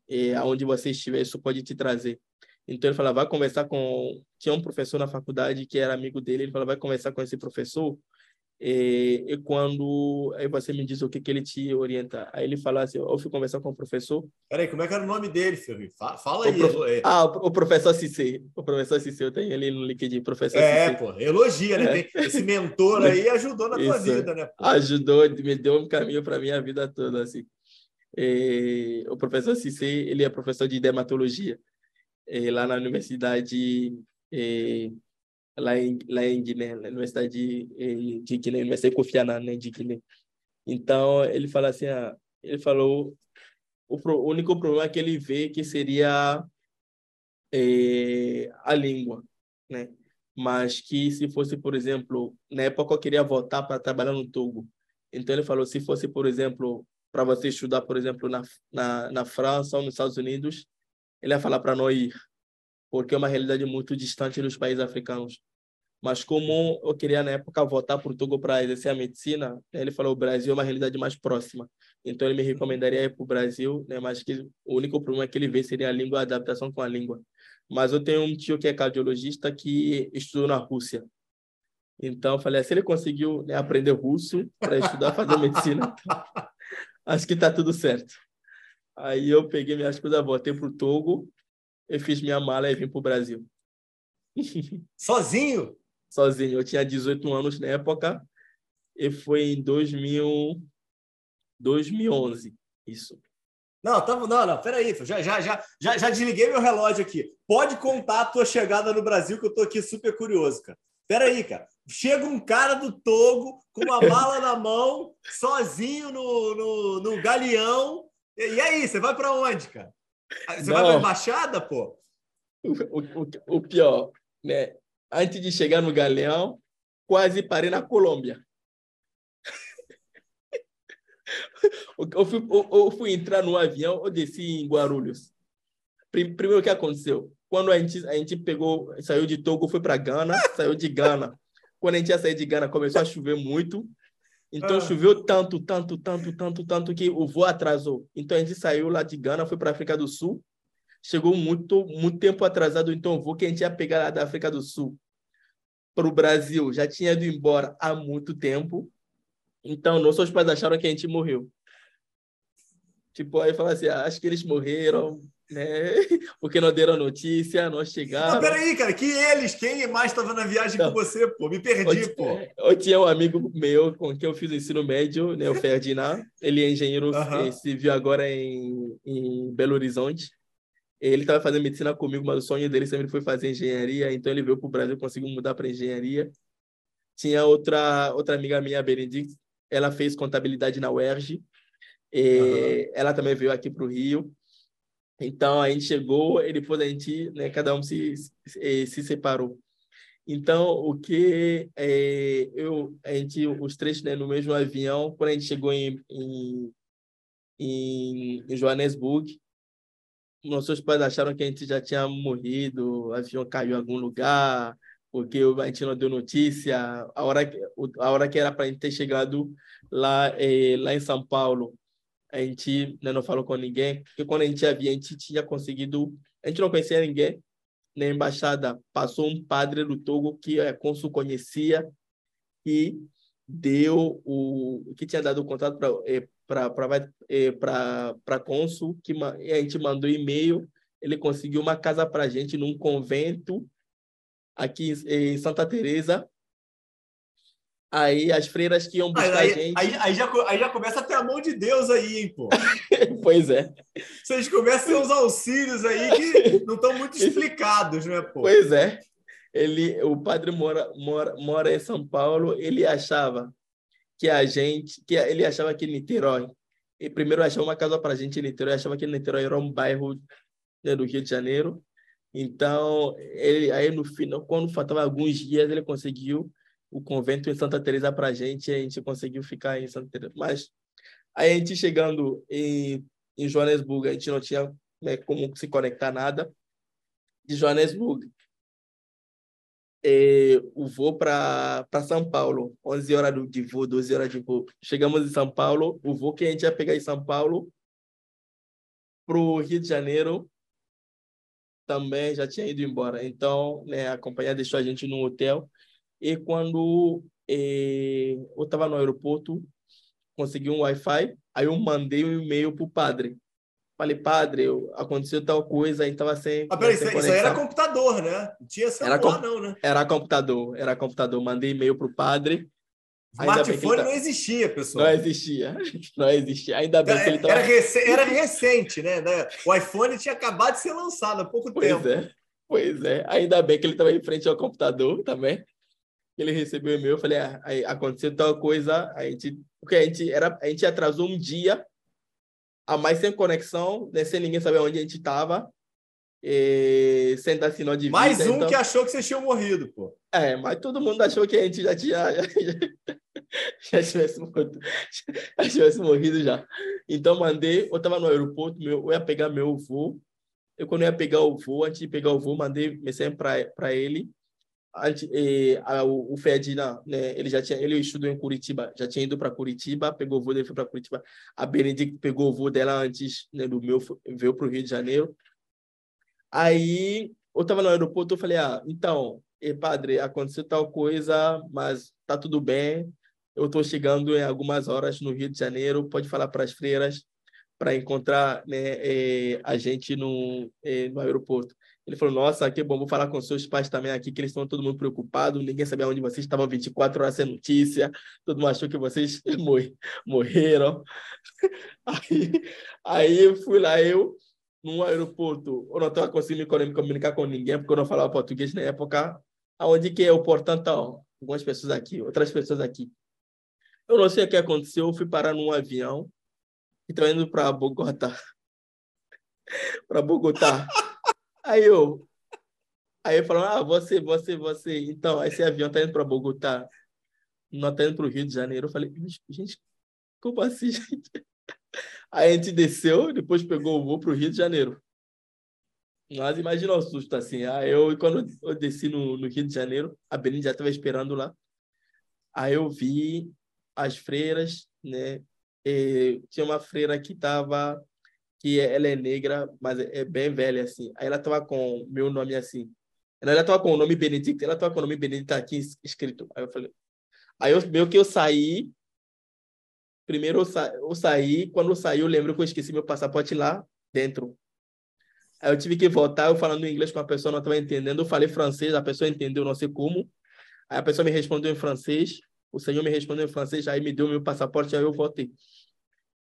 B: eh, aonde você estiver, isso pode te trazer. Então ele falou, vai conversar com, tinha um professor na faculdade que era amigo dele, ele falou, vai conversar com esse professor e, e, quando aí você me diz o que, que ele te orienta, aí ele fala assim: eu fui conversar com o professor.
A: Peraí, como é que era o nome dele, Ferri? Fala, aí.
B: O prof... Ah, o, professor Cissé. O professor Cissé, eu tenho ele no LinkedIn, professor
A: É, Cissé. pô, elogia, né? É. Esse mentor aí ajudou na tua vida, né? Pô?
B: Ajudou, me deu um caminho para minha vida toda, assim. E, o professor Cissé, ele é professor de dermatologia e, lá na universidade. E, lá em, lá em Guiné, na Universidade de, de Guiné, Universidade Kofi Annan, né, de Guiné. Então, ele fala assim, ah, ele falou, o, pro, o único problema que ele vê que seria é, a língua, né? Mas que se fosse, por exemplo, na época eu queria voltar para trabalhar no Togo. Então ele falou, se fosse, por exemplo, para você estudar, por exemplo, na, na, na França ou nos Estados Unidos, ele ia falar para não ir, porque é uma realidade muito distante dos países africanos. Mas como eu queria, na época, voltar para o Togo para exercer a medicina, ele falou o Brasil é uma realidade mais próxima. Então, ele me recomendaria ir para o Brasil, né? mas que o único problema que ele vê seria a língua, a adaptação com a língua. Mas eu tenho um tio que é cardiologista que estudou na Rússia. Então, eu falei, se ele conseguiu né, aprender russo para estudar, fazer medicina, acho que está tudo certo. Aí eu peguei minhas coisas, voltei para o Togo, eu fiz minha mala e vim para o Brasil.
A: Sozinho?
B: Sozinho. Eu tinha 18 anos na época e foi em 2000, 2011, isso.
A: Não, tamo, não, não, peraí, já, já, já, já, já desliguei meu relógio aqui. Pode contar a tua chegada no Brasil, que eu tô aqui super curioso, cara. Peraí, cara. Chega um cara do Togo com uma mala na mão, sozinho no, no, no galeão. E, e aí, você vai para onde, cara? Você não. vai para embaixada, pô?
B: O, o, o pior, né? Antes de chegar no Galeão, quase parei na Colômbia. eu, fui, eu, eu, fui, entrar no avião, eu desci em Guarulhos. Primeiro, o que aconteceu? Quando a gente, a gente pegou, saiu de Togo, foi para Gana, saiu de Gana. Quando a gente ia sair de Gana, começou a chover muito. Então, ah. choveu tanto, tanto, tanto, tanto, tanto que o voo atrasou. Então, a gente saiu lá de Gana, foi para a África do Sul chegou muito, muito tempo atrasado, então o voo que a gente ia pegar lá da África do Sul para o Brasil já tinha ido embora há muito tempo. Então, nossos pais acharam que a gente morreu. Tipo, aí fala assim, ah, acho que eles morreram, né? Porque não deram notícia, não chegaram. Não,
A: peraí, cara, que eles? Quem mais estava na viagem não. com você, pô? Me perdi, eu, pô.
B: Eu tinha um amigo meu com quem eu fiz o ensino médio, né? O Ferdinand. Ele é engenheiro uh -huh. civil agora em, em Belo Horizonte. Ele estava fazendo medicina comigo, mas o sonho dele sempre foi fazer engenharia, então ele veio para o Brasil, conseguiu mudar para engenharia. Tinha outra outra amiga minha, Benedict, ela fez contabilidade na UERJ. Uhum. Ela também veio aqui para o Rio. Então a gente chegou e depois a gente, né, cada um se, se, se separou. Então o que é, eu, a gente, os três, né, no mesmo avião, quando a gente chegou em, em, em Joanesburgo, nossos pais acharam que a gente já tinha morrido, o avião caiu em algum lugar, porque a gente não deu notícia. A hora que, a hora que era para a gente ter chegado lá, eh, lá em São Paulo, a gente né, não falou com ninguém, porque quando a gente havia, a gente tinha conseguido, a gente não conhecia ninguém, na embaixada passou um padre do Togo que a cônsul conhecia e deu o que tinha dado o contato para eh, para para cônsul que a gente mandou e-mail ele conseguiu uma casa para a gente num convento aqui em Santa Teresa Aí as freiras que iam buscar
A: aí,
B: gente.
A: Aí, aí, já, aí já começa a ter a mão de Deus aí, hein, pô.
B: pois é.
A: Vocês começam a ter uns auxílios aí que não estão muito explicados, né, pô?
B: Pois é. Ele, o padre mora, mora, mora em São Paulo, ele achava que a gente, que ele achava que Niterói, e primeiro achou uma casa para a gente em Niterói, achava que Niterói era um bairro né, do Rio de Janeiro. Então, ele aí no final, quando faltava alguns dias, ele conseguiu o convento em Santa Teresa para a gente, a gente conseguiu ficar em Santa Teresa. Mas aí a gente chegando em, em Joanesburgo, a gente não tinha né, como se conectar nada. De Joanesburgo, é, o voo para São Paulo, 11 horas de voo, 12 horas de voo. Chegamos em São Paulo, o voo que a gente ia pegar em São Paulo para o Rio de Janeiro também já tinha ido embora. Então, né, a companhia deixou a gente no hotel e quando eh, eu estava no aeroporto, consegui um Wi-Fi, aí eu mandei um e-mail para o padre. Falei, padre, aconteceu tal coisa, aí estava sem.
A: Ah, peraí, isso, isso aí era computador, né? Não tinha celular, era não, né?
B: Era computador, era computador. Mandei e-mail para o padre.
A: Smartphone tá... não existia, pessoal.
B: Não existia. Não existia. Ainda bem que ele
A: tava... era, rec... era recente, né? O iPhone tinha acabado de ser lançado há pouco
B: pois
A: tempo.
B: Pois é. Pois é. Ainda bem que ele estava em frente ao computador também ele recebeu o e-mail, eu falei, ah, aconteceu tal coisa, a gente, porque a gente era, a gente atrasou um dia a mais sem conexão, né, sem ninguém saber onde a gente estava, sem dar sinal de vida.
A: Mais um então... que achou que vocês tinham morrido, pô.
B: É, mas todo mundo achou que a gente já tinha já, já, tivesse, morrido, já tivesse morrido já. Então mandei, eu estava no aeroporto, meu, eu ia pegar meu voo, eu quando eu ia pegar o voo, antes de pegar o voo, mandei mensagem para ele, e, a, o, o Ferdinand, né, ele já tinha, ele estudou em Curitiba, já tinha ido para Curitiba, pegou o voo dele, foi para Curitiba. A Benedict pegou o voo dela antes né, do meu, veio para o Rio de Janeiro. Aí eu estava no aeroporto, eu falei, ah, então, e, padre, aconteceu tal coisa, mas tá tudo bem. Eu estou chegando em algumas horas no Rio de Janeiro, pode falar para as freiras para encontrar né, eh, a gente no, eh, no aeroporto. Ele falou: Nossa, que bom, vou falar com seus pais também aqui, que eles estão todo mundo preocupado, ninguém sabia onde vocês estavam 24 horas sem notícia, todo mundo achou que vocês morreram. Aí, aí fui lá, eu, no aeroporto, eu não estava conseguindo me comunicar com ninguém, porque eu não falava português na época. Aonde que é o portanto? Algumas pessoas aqui, outras pessoas aqui. Eu não sei o que aconteceu, eu fui parar num avião e estava indo para Bogotá. para Bogotá. Aí eu, aí falando, ah, você, você, você. Então, esse avião tá indo para Bogotá, não tá indo para o Rio de Janeiro. Eu falei, gente, como assim, gente? Aí a gente desceu, depois pegou o voo para o Rio de Janeiro. Mas imagina o susto assim. Aí eu, quando eu desci no, no Rio de Janeiro, a Benin já estava esperando lá. Aí eu vi as freiras, né? E tinha uma freira que estava que ela é negra, mas é bem velha, assim. Aí ela tava com meu nome assim. Ela tava com o nome Benedito, ela tava com o nome Benedito aqui escrito. Aí eu falei. Aí eu, meio que eu saí, primeiro eu, sa eu saí, quando eu saí, eu lembro que eu esqueci meu passaporte lá dentro. Aí eu tive que voltar, eu falando inglês com a pessoa, não estava entendendo. Eu falei francês, a pessoa entendeu, não sei como. Aí a pessoa me respondeu em francês, o senhor me respondeu em francês, aí me deu meu passaporte, aí eu voltei.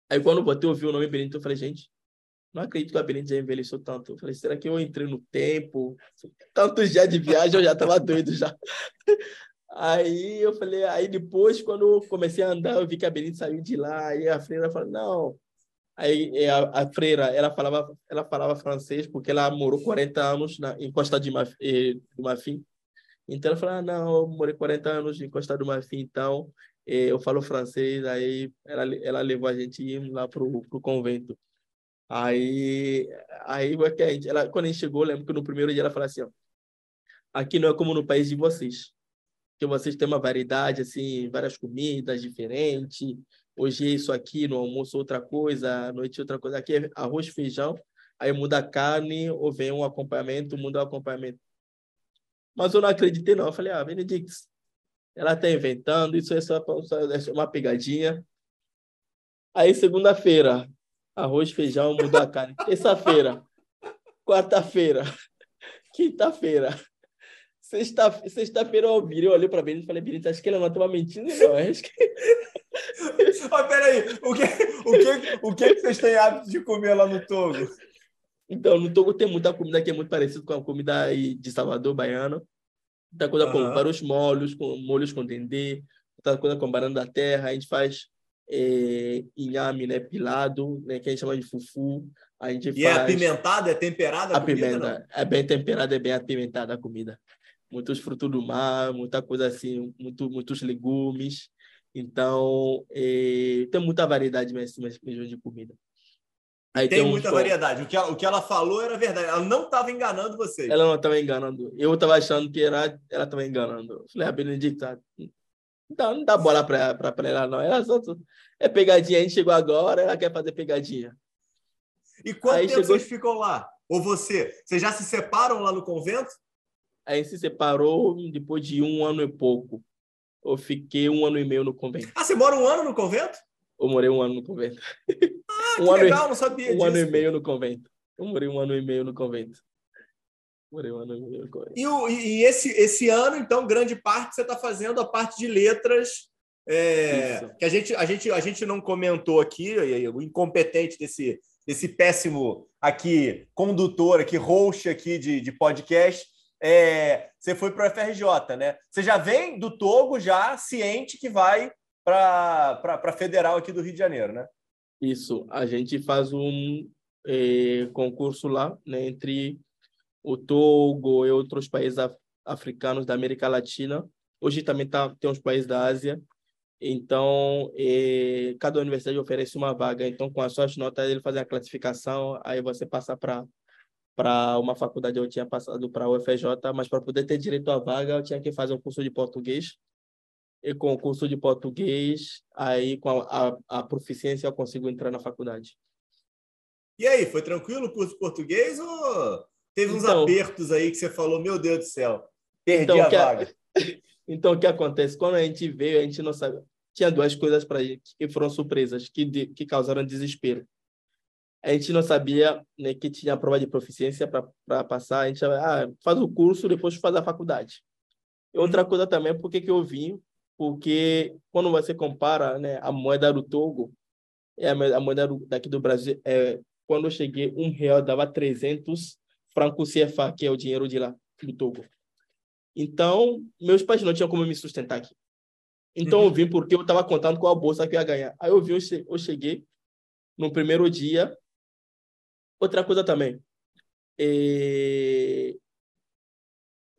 B: Aí quando eu voltei, eu vi o nome Benito, eu falei, gente, não acredito que a Benito já envelheceu tanto. Eu falei, será que eu entrei no tempo? Tantos dias de viagem, eu já estava doido já. Aí eu falei, aí depois, quando eu comecei a andar, eu vi que a Benito saiu de lá, aí a freira falou, não. Aí a, a freira, ela falava, ela falava francês, porque ela morou 40 anos na, em Costa de Marfim, eh, do Marfim. Então ela falou, ah, não, eu morei 40 anos em Costa do Marfim, então eh, eu falo francês, aí ela, ela levou a gente lá pro, pro convento. Aí, aí a gente, ela, quando a gente chegou, lembro que no primeiro dia ela falou assim, ó, aqui não é como no país de vocês que vocês têm uma variedade, assim, várias comidas diferentes. Hoje é isso aqui, no almoço outra coisa, à noite outra coisa. Aqui é arroz, feijão, aí muda a carne, ou vem um acompanhamento, muda o acompanhamento. Mas eu não acreditei, não. Eu falei, ah, Benedictus, ela está inventando, isso é só, é uma pegadinha. Aí, segunda-feira, arroz, feijão, muda a carne. Terça-feira, quarta-feira, quinta-feira, Sexta-feira sexta eu virei, eu olhei para Benito e falei, Benito, acho que ele não estava mentindo, não. Acho que...
A: Mas peraí, o que, o, que, o que vocês têm hábito de comer lá no Togo?
B: Então, no Togo tem muita comida que é muito parecida com a comida de Salvador, baiana. Muita coisa uhum. com vários molhos, com molhos com dendê, muita coisa com banana da terra. A gente faz é, inhame, né, pilado, né, que a gente chama de fufu. A gente
A: e é faz... é apimentada, é temperada
B: a, a comida? Pimenta, é bem temperada, é bem apimentada a comida muitos frutos do mar, muita coisa assim, muito, muitos legumes. Então, é, tem muita variedade nesse mesmo de comida.
A: Aí tem, tem muita variedade. O que, ela, o que ela falou era verdade. Ela não estava enganando vocês.
B: Ela não estava enganando. Eu estava achando que era, ela estava enganando. Eu falei, a ah, Benedicta, não, não dá bola para ela, não. Ela só, é pegadinha. A gente chegou agora, ela quer fazer pegadinha.
A: E quanto Aí tempo chegou... vocês ficam lá? Ou você? Vocês já se separam lá no convento?
B: A gente se separou depois de um ano e pouco. Eu fiquei um ano e meio no convento.
A: Ah, você mora um ano no convento?
B: Eu morei um ano no convento.
A: Ah, um que legal, e... não sabia
B: um
A: disso.
B: Um ano e meio no convento. Eu morei um ano e meio no convento. Convento.
A: E, o, e esse, esse ano, então, grande parte você está fazendo a parte de letras, é, que a gente, a, gente, a gente não comentou aqui, o incompetente desse, desse péssimo aqui, condutor aqui, host aqui de, de podcast, é, você foi para o FRJ, né? Você já vem do Togo já ciente que vai para a Federal aqui do Rio de Janeiro, né?
B: Isso. A gente faz um é, concurso lá, né, entre o Togo e outros países af africanos da América Latina. Hoje também tá, tem uns países da Ásia. Então, cada universidade oferece uma vaga. Então, com as suas notas, ele faz a classificação, aí você passa para para uma faculdade eu tinha passado para a UFJ, mas para poder ter direito à vaga eu tinha que fazer um curso de português. E com o curso de português, aí com a, a, a proficiência eu consigo entrar na faculdade.
A: E aí, foi tranquilo o curso de português ou teve uns então, apertos aí que você falou, meu Deus do céu, perdi então, a vaga?
B: então, o que acontece? Quando a gente veio, a gente não sabe. Tinha duas coisas para gente que foram surpresas, que, de, que causaram desespero a gente não sabia né, que tinha a prova de proficiência para passar. A gente ah, faz o curso, depois faz a faculdade. Outra coisa também, por que eu vim? Porque quando você compara né, a moeda do Togo e a moeda daqui do Brasil, é, quando eu cheguei, um real dava 300 francos CFA, que é o dinheiro de lá, do Togo. Então, meus pais não tinham como me sustentar aqui. Então, eu uhum. vim porque eu estava contando com a bolsa que ia ganhar. Aí eu vim, eu cheguei, no primeiro dia, Outra coisa também, é...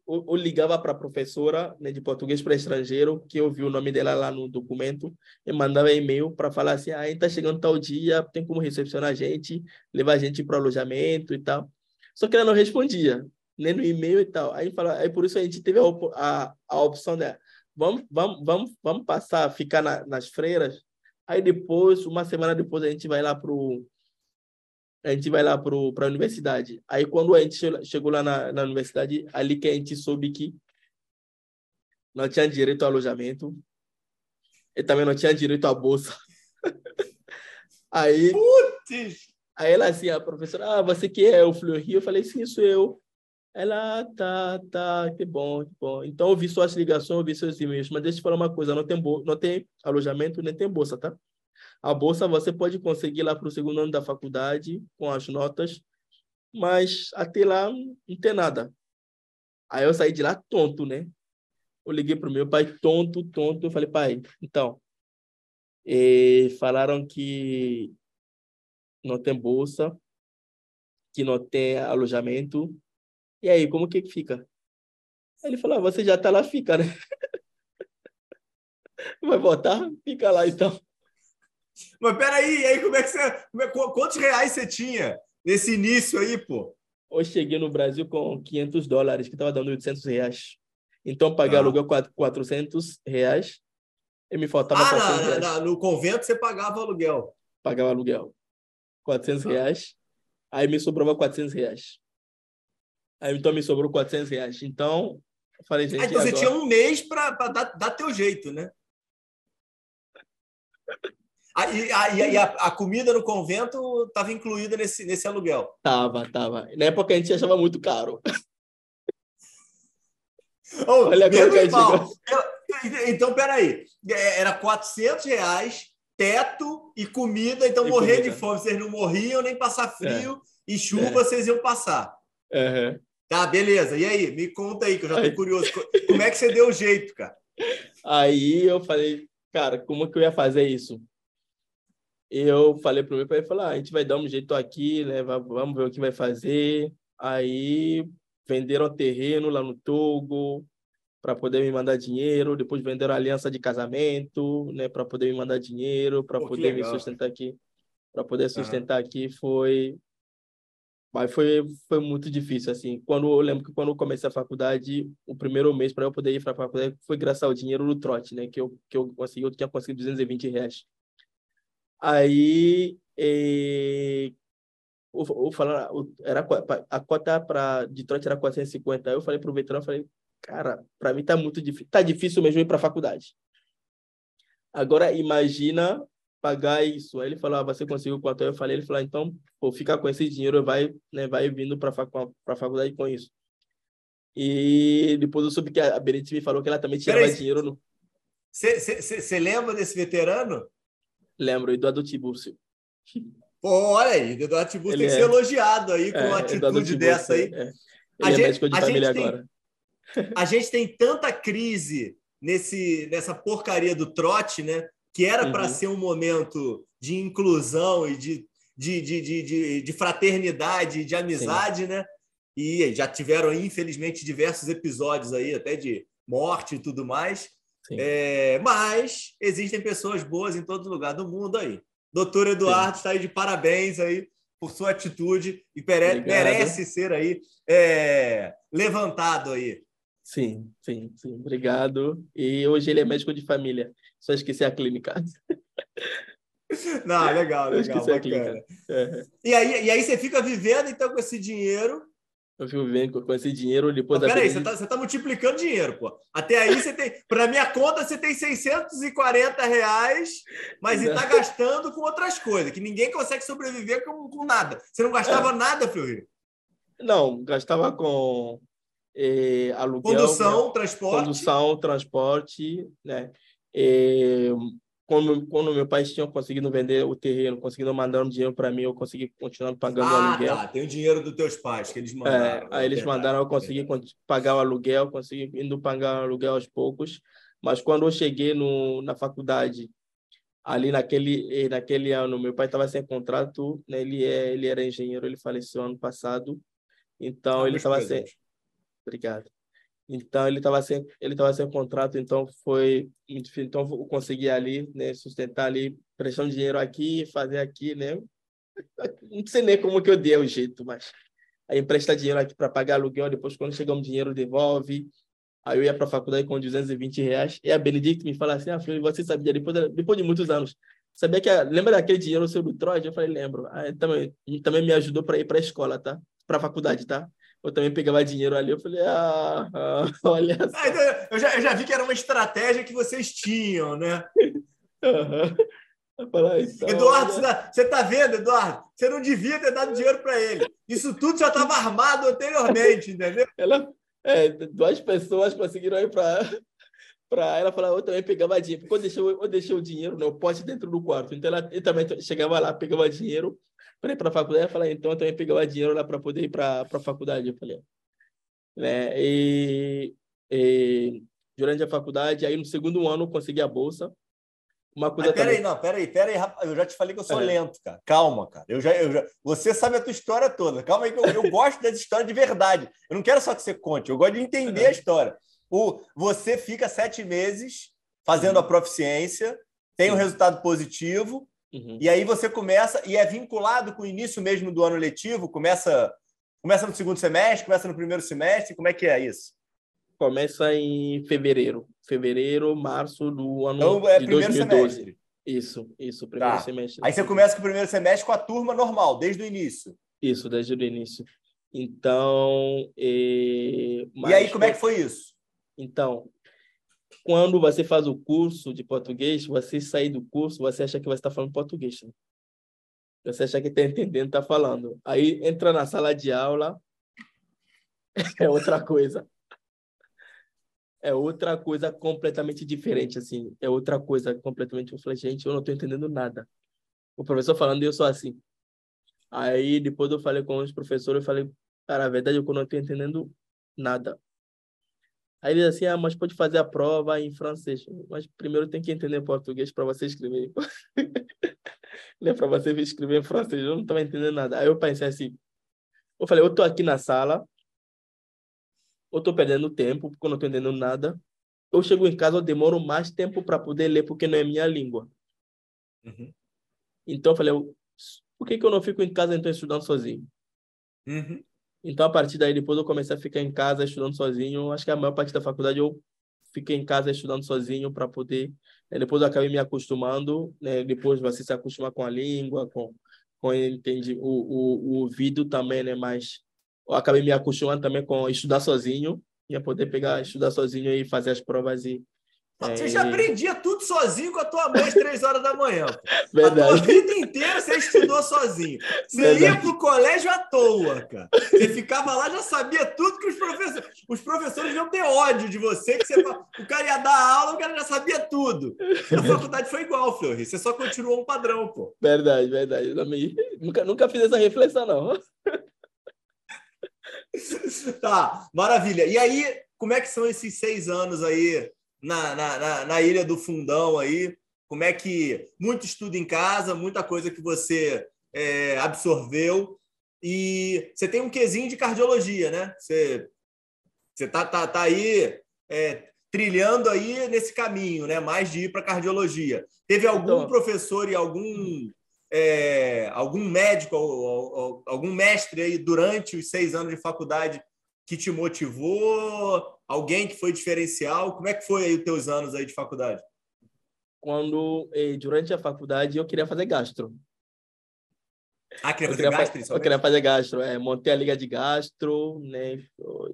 B: eu, eu, ligava para a professora né, de português para estrangeiro, que eu vi o nome dela lá no documento, e mandava e-mail para falar assim, ah, está chegando tal dia, tem como recepcionar a gente, levar a gente para o alojamento e tal. Só que ela não respondia, nem no e-mail e tal. Aí, fala, aí por isso a gente teve a, a, a opção de vamos, vamos, vamos, vamos passar, ficar na, nas freiras, aí depois, uma semana depois, a gente vai lá para o a gente vai lá para a universidade. Aí, quando a gente chegou lá na, na universidade, ali que a gente soube que não tinha direito ao alojamento e também não tinha direito à bolsa. Aí,
A: Putz!
B: Aí ela assim, a professora, ah, você que é o Fleury? Eu falei, sim, sou eu. Ela, ah, tá, tá, que bom, que bom. Então, eu vi suas ligações, eu vi seus e-mails, mas deixa eu te falar uma coisa, não tem, não tem alojamento, nem tem bolsa, tá? A bolsa você pode conseguir lá para o segundo ano da faculdade, com as notas, mas até lá não tem nada. Aí eu saí de lá tonto, né? Eu liguei para o meu pai, tonto, tonto. Eu falei, pai, então, e falaram que não tem bolsa, que não tem alojamento. E aí, como que fica? Ele falou, ah, você já está lá, fica, né? Vai voltar? Fica lá, então.
A: Mas peraí, aí como é que você. É, quantos reais você tinha nesse início aí, pô?
B: Eu cheguei no Brasil com 500 dólares, que estava dando 800 reais. Então, paguei ah. aluguel 400 reais e me faltava ah, 400
A: reais. Na, no convento você pagava aluguel?
B: Pagava aluguel. 400 ah. reais. Aí me sobrava 400 reais. Aí então me sobrou 400 reais. Então, eu falei, gente.
A: Ah, então você tinha um mês para dar, dar teu jeito, né? E, a, a, a, comida no convento estava incluída nesse, nesse aluguel?
B: Tava, tava. Na época a gente achava muito caro.
A: Oh, Olha menos mal. Eu, então, peraí. É, era 400 reais, teto e comida, então e morrer comida. de fome. Vocês não morriam, nem passar frio é. e chuva é. vocês iam passar.
B: Uhum.
A: Tá, beleza. E aí? Me conta aí, que eu já tô curioso. Como é que você deu o jeito, cara?
B: Aí eu falei, cara, como que eu ia fazer isso? eu falei para o meu pai, falar, ah, a gente vai dar um jeito aqui, né? Vamos ver o que vai fazer. Aí venderam terreno lá no Togo para poder me mandar dinheiro, depois venderam aliança de casamento, né, para poder me mandar dinheiro, para poder me sustentar aqui, para poder sustentar uhum. aqui foi mas foi foi muito difícil assim. Quando eu lembro que quando eu comecei a faculdade, o primeiro mês para eu poder ir para a faculdade foi graças ao dinheiro do trote, né, que eu que eu consegui, eu tinha conseguido 220 reais Aí, eh, o, o, o, era, a cota para Detroit era 450. Aí eu falei para o veterano, falei, cara, para mim tá muito difícil. Tá difícil mesmo ir para a faculdade. Agora, imagina pagar isso. Aí ele falou, ah, você conseguiu quanto? Eu falei, ele falou, então, pô, fica com esse dinheiro, vai, né, vai vindo para a faculdade com isso. E depois eu soube que a Berenice me falou que ela também tirava dinheiro no...
A: Você lembra desse veterano?
B: Lembro, Eduardo Tibúrcio.
A: Pô, olha aí, Eduardo Tibúrcio tem que é. ser elogiado aí com é, uma atitude dessa aí. É.
B: Ele a é gente, médico de família agora.
A: A gente tem tanta crise nesse, nessa porcaria do trote, né? Que era para uhum. ser um momento de inclusão e de, de, de, de, de fraternidade, de amizade, Sim. né? E já tiveram, infelizmente, diversos episódios aí, até de morte e tudo mais. É, mas existem pessoas boas em todo lugar do mundo aí. Doutor Eduardo está aí de parabéns aí por sua atitude e merece ser aí é, levantado aí.
B: Sim, sim, sim. Obrigado. E hoje ele é médico de família. Só esqueci a clínica.
A: Não, legal, legal, bacana. É. E, aí, e aí você fica vivendo então com esse dinheiro
B: eu fico vendo com esse dinheiro depois
A: da. Peraí, você está você tá multiplicando dinheiro, pô. Até aí você tem. Para minha conta, você tem 640 reais, mas está gastando com outras coisas, que ninguém consegue sobreviver com, com nada. Você não gastava é. nada, Fleury?
B: Não, gastava com eh, aluguel.
A: Condução, né? transporte.
B: Condução, transporte, né? Eh, quando, quando meu pai tinha conseguido vender o terreno, conseguindo mandar um dinheiro para mim, eu consegui continuar pagando ah, o aluguel.
A: Tá. Tem o dinheiro dos teus pais que eles mandaram.
B: É, aí eles mandaram, eu consegui pagar o aluguel, consegui indo pagar o aluguel aos poucos. Mas quando eu cheguei no, na faculdade, ali naquele, naquele ano, meu pai estava sem contrato, né? ele, é, ele era engenheiro, ele faleceu ano passado. Então, ah, ele estava sem. Obrigado. Então ele estava sem ele estava sem contrato, então foi. Então eu consegui ali, né, sustentar ali, prestando dinheiro aqui, fazer aqui, né? Não sei nem como que eu dei o jeito, mas aí empresta dinheiro aqui para pagar aluguel, depois quando chegar um dinheiro devolve. Aí eu ia para a faculdade com 220 reais. E a Benedicto me fala assim, ah, filho, você sabia, depois, de, depois de muitos anos, sabia que, a, lembra daquele dinheiro seu do Troy? Eu falei, lembro. Aí também, também me ajudou para ir para a escola, tá? Para a faculdade, tá? Eu também pegava dinheiro ali. Eu falei, ah, ah olha.
A: Ah, então eu, já, eu já vi que era uma estratégia que vocês tinham, né?
B: Uhum.
A: Então, Eduardo, você tá vendo, Eduardo? Você não devia ter dado dinheiro para ele. Isso tudo já estava armado anteriormente, entendeu?
B: Ela, é, duas pessoas conseguiram ir para para ela falar, eu também pegava dinheiro. Porque eu deixei, eu deixei o dinheiro, né, o pote dentro do quarto. Então ela também chegava lá, pegava dinheiro ir para a faculdade. Ela falou, então eu também pegava dinheiro lá para poder ir para a faculdade. Eu falei, né? E, e, durante a faculdade, aí no segundo ano eu consegui a bolsa.
A: Uma coisa Mas peraí, também... não, peraí, peraí, eu já te falei que eu sou é. lento, cara. Calma, cara. Eu já, eu já... Você sabe a tua história toda. Calma aí, que eu, eu gosto dessa história de verdade. Eu não quero só que você conte, eu gosto de entender é. a história. O, você fica sete meses fazendo uhum. a proficiência, tem um resultado positivo, uhum. e aí você começa, e é vinculado com o início mesmo do ano letivo, começa, começa no segundo semestre, começa no primeiro semestre, como é que é isso?
B: Começa em fevereiro, fevereiro, março do ano então, é de primeiro 2012. Semestre. Isso, isso, primeiro tá. semestre.
A: Aí você começa com o primeiro semestre com a turma normal, desde o início.
B: Isso, desde o início. Então,
A: e, e aí como é que foi isso?
B: Então, quando você faz o curso de português, você sair do curso, você acha que você está falando português. Né? Você acha que está entendendo, está falando. Aí entra na sala de aula, é outra coisa. É outra coisa completamente diferente, assim. É outra coisa completamente. Falei, gente, eu não estou entendendo nada. O professor falando e eu sou assim. Aí depois eu falei com os professores, eu falei, cara, a verdade é que eu não estou entendendo nada. Aí ele assim, ah, mas pode fazer a prova em francês. Mas primeiro tem que entender português para você escrever. não é para você escrever em francês, eu não estava entendendo nada. Aí eu pensei assim, eu falei, eu estou aqui na sala, eu estou perdendo tempo, porque eu não estou entendendo nada. Eu chego em casa, eu demoro mais tempo para poder ler, porque não é minha língua. Uhum. Então eu falei, por que, que eu não fico em casa então estudando sozinho? Uhum. Então, a partir daí, depois eu comecei a ficar em casa estudando sozinho. Acho que a maior parte da faculdade eu fiquei em casa estudando sozinho para poder. Né? Depois eu acabei me acostumando. Né? Depois você se acostuma com a língua, com, com entende, o, o, o ouvido também, né? Mas eu acabei me acostumando também com estudar sozinho. Ia poder pegar, estudar sozinho e fazer as provas e
A: você é... já aprendia tudo sozinho com a tua mãe às três horas da manhã. Verdade. A tua vida inteira você estudou sozinho. Você Verdade. ia para o colégio à toa, cara. Você ficava lá, já sabia tudo que os professores. Os professores iam ter ódio de você, que você... o cara ia dar aula, o cara já sabia tudo. Na faculdade foi igual, Fleury. Você só continuou um padrão, pô.
B: Verdade, verdade. Nunca, nunca fiz essa reflexão, não.
A: tá, maravilha. E aí, como é que são esses seis anos aí? Na, na, na, Ilha do Fundão aí? Como é que muito estudo em casa, muita coisa que você é, absorveu e você tem um quesinho de cardiologia, né? Você você tá, tá, tá aí é, trilhando aí nesse caminho, né? Mais de ir para cardiologia. Teve algum então... professor e algum é, algum médico, algum mestre aí durante os seis anos de faculdade que te motivou? Alguém que foi diferencial? Como é que foi aí os teus anos aí de faculdade?
B: Quando, eh, durante a faculdade, eu queria fazer gastro.
A: Ah, queria fazer eu queria, gastro?
B: Eu queria fazer gastro. É, montei a liga de gastro, né?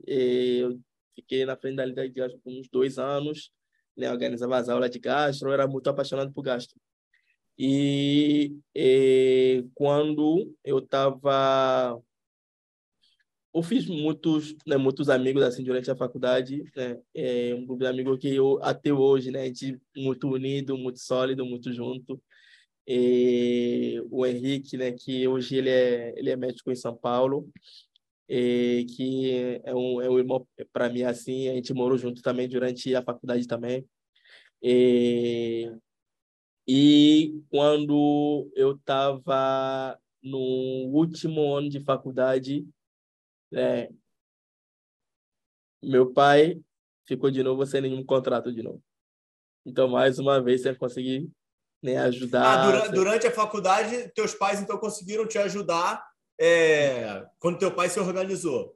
B: Eu fiquei na frente da liga de gastro por uns dois anos, né? Organizava as aulas de gastro, eu era muito apaixonado por gastro. E, e eh, quando eu estava eu fiz muitos, né, muitos amigos assim durante a faculdade, né? É um grupo de amigos que eu até hoje, né, a gente muito unido, muito sólido, muito junto. E o Henrique, né, que hoje ele é ele é médico em São Paulo, e que é um é um irmão para mim assim, a gente morou junto também durante a faculdade também. E, e quando eu estava no último ano de faculdade, é, meu pai ficou de novo sem nenhum contrato de novo. Então, mais uma vez, você conseguir né, ajudar.
A: Ah, durante, durante, a faculdade, teus pais então conseguiram te ajudar é, quando teu pai se organizou?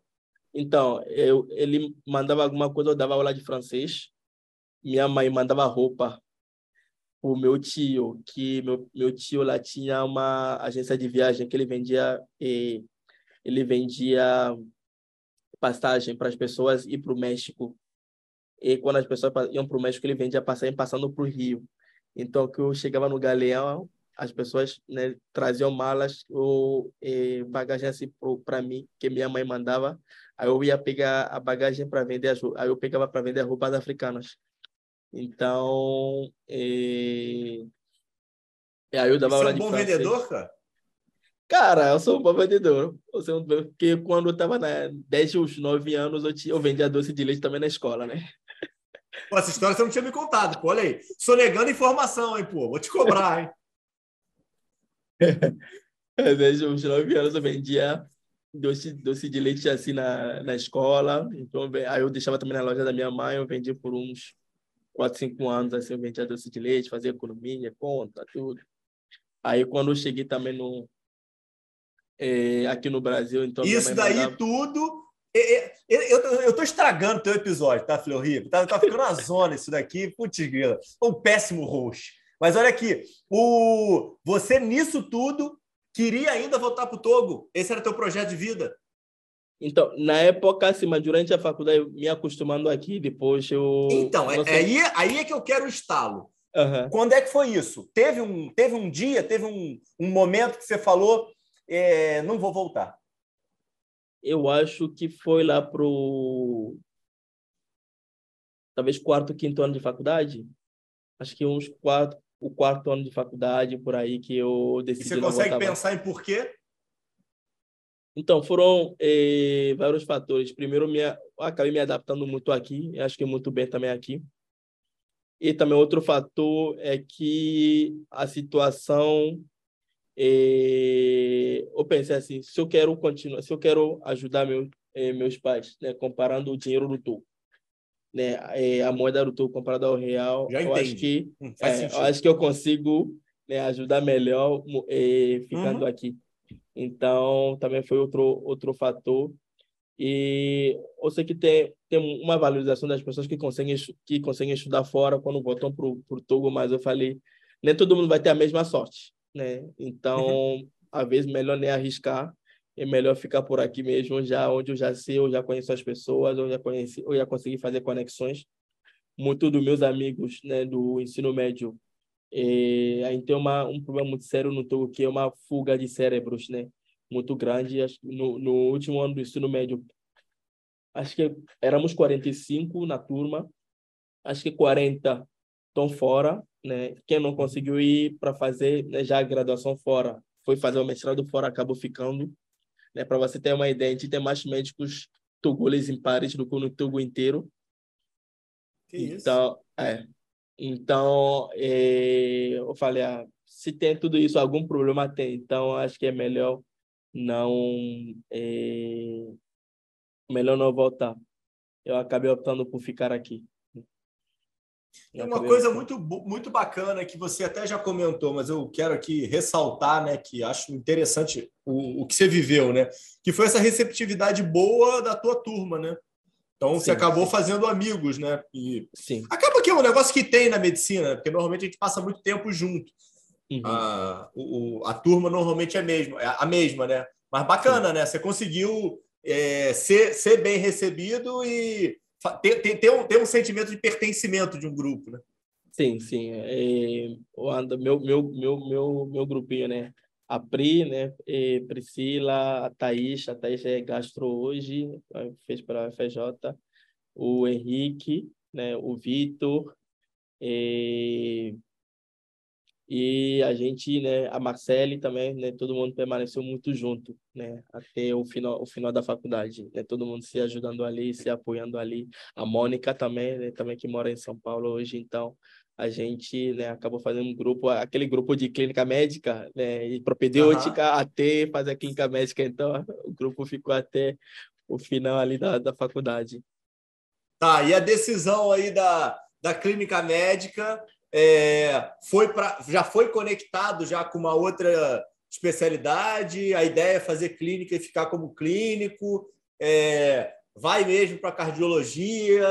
B: Então, eu, ele mandava alguma coisa, eu dava aula de francês. Minha mãe mandava roupa o meu tio, que meu, meu tio lá tinha uma agência de viagem que ele vendia e ele vendia passagem para as pessoas ir para o México. E quando as pessoas iam para o México, ele vendia passagem passando para o Rio. Então, que eu chegava no Galeão, as pessoas né, traziam malas ou eh, bagagem assim para mim, que minha mãe mandava. Aí eu ia pegar a bagagem para vender, as, aí eu pegava para vender roupas africanas. Então, eh, aí eu dava
A: Você
B: aula
A: é um bom francês. vendedor, cara?
B: Cara, eu sou um bom vendedor. Eu sou um... Porque quando eu estava na... desde os nove anos, eu, tinha... eu vendia doce de leite também na escola, né?
A: Pô, essa história você não tinha me contado, pô. Olha aí. Sonegando informação, hein, pô. Vou te cobrar, hein?
B: desde os nove anos eu vendia doce, doce de leite assim na, na escola. Então, aí eu deixava também na loja da minha mãe, eu vendia por uns quatro, cinco anos, assim, eu vendia doce de leite, fazia economia, conta, tudo. Aí quando eu cheguei também no, é, aqui no Brasil. Então
A: Isso daí mandava... tudo. Eu, estou estragando teu episódio, tá, Fleury? Tá, tá ficando uma zona isso daqui. Putz, grila. Um péssimo host. Mas olha aqui, o... você nisso tudo queria ainda voltar para o Togo? Esse era teu projeto de vida?
B: Então, na época, assim, mas durante a faculdade, eu me acostumando aqui, depois eu...
A: Então, é, aí, aí é que eu quero o estalo. Uhum. Quando é que foi isso? Teve um, teve um dia, teve um, um momento que você falou, é, não vou voltar?
B: Eu acho que foi lá pro talvez quarto, quinto ano de faculdade. Acho que uns quatro, o quarto ano de faculdade por aí que eu decidi.
A: E você consegue pensar em por quê?
B: Então, foram eh, vários fatores. Primeiro, minha, acabei me adaptando muito aqui, acho que muito bem também aqui. E também outro fator é que a situação e eu pensei assim, se eu quero continuar, se eu quero ajudar meu, eh, meus pais, né, comparando o dinheiro do tu, né, eh, a moeda do tu comparada ao real,
A: Já
B: eu acho que hum, é, eu acho que eu consigo né, ajudar melhor eh, ficando uhum. aqui. Então, também foi outro outro fator. E eu sei que tem, tem uma valorização das pessoas que conseguem que conseguem estudar fora quando voltam para o Togo, mas eu falei, nem todo mundo vai ter a mesma sorte né? Então, às vezes, melhor nem arriscar, é melhor ficar por aqui mesmo, já onde eu já sei, eu já conheço as pessoas, eu já conheci, eu já consegui fazer conexões. Muito dos meus amigos, né, do ensino médio, é, a gente tem uma, um problema muito sério no Togo, que é uma fuga de cérebros, né? Muito grande. No, no último ano do ensino médio, acho que éramos 45 na turma, acho que 40 estão fora, né? Quem não conseguiu ir para fazer né, já a graduação fora, foi fazer o mestrado fora, acabou ficando. Né? Para você ter uma ideia, a gente tem mais médicos tugules em Paris do que no Togo inteiro.
A: Que
B: então,
A: isso?
B: é. Então, é, eu falei, ah, se tem tudo isso, algum problema tem. Então, acho que é melhor não é, melhor não voltar. Eu acabei optando por ficar aqui.
A: Tem uma coisa muito, muito bacana que você até já comentou, mas eu quero aqui ressaltar, né, que acho interessante o, o que você viveu, né, que foi essa receptividade boa da tua turma, né? Então sim, você acabou sim. fazendo amigos, né? E
B: sim.
A: acaba que é um negócio que tem na medicina, porque normalmente a gente passa muito tempo junto. Uhum. A, o, a turma normalmente é, mesmo, é a mesma, né? Mas bacana, sim. né? Você conseguiu é, ser, ser bem recebido e ter, ter, ter, um, ter um sentimento de pertencimento de um grupo, né?
B: Sim, sim. É, meu, meu, meu, meu, meu grupinho, né? A Pri, né? E Priscila, a Thaís, a Thaís é gastro hoje, fez para a FJ, o Henrique, né? o Vitor, e e a gente, né, a Marcele também, né, todo mundo permaneceu muito junto, né, até o final, o final da faculdade, né, todo mundo se ajudando ali, se apoiando ali. A Mônica também, né, também que mora em São Paulo hoje, então a gente, né, acabou fazendo um grupo, aquele grupo de clínica médica, né, e propedêutica uhum. até fazer a clínica médica, então o grupo ficou até o final ali da, da faculdade.
A: Tá, e a decisão aí da, da clínica médica é, foi pra, já foi conectado já com uma outra especialidade, a ideia é fazer clínica e ficar como clínico, é, vai mesmo para cardiologia,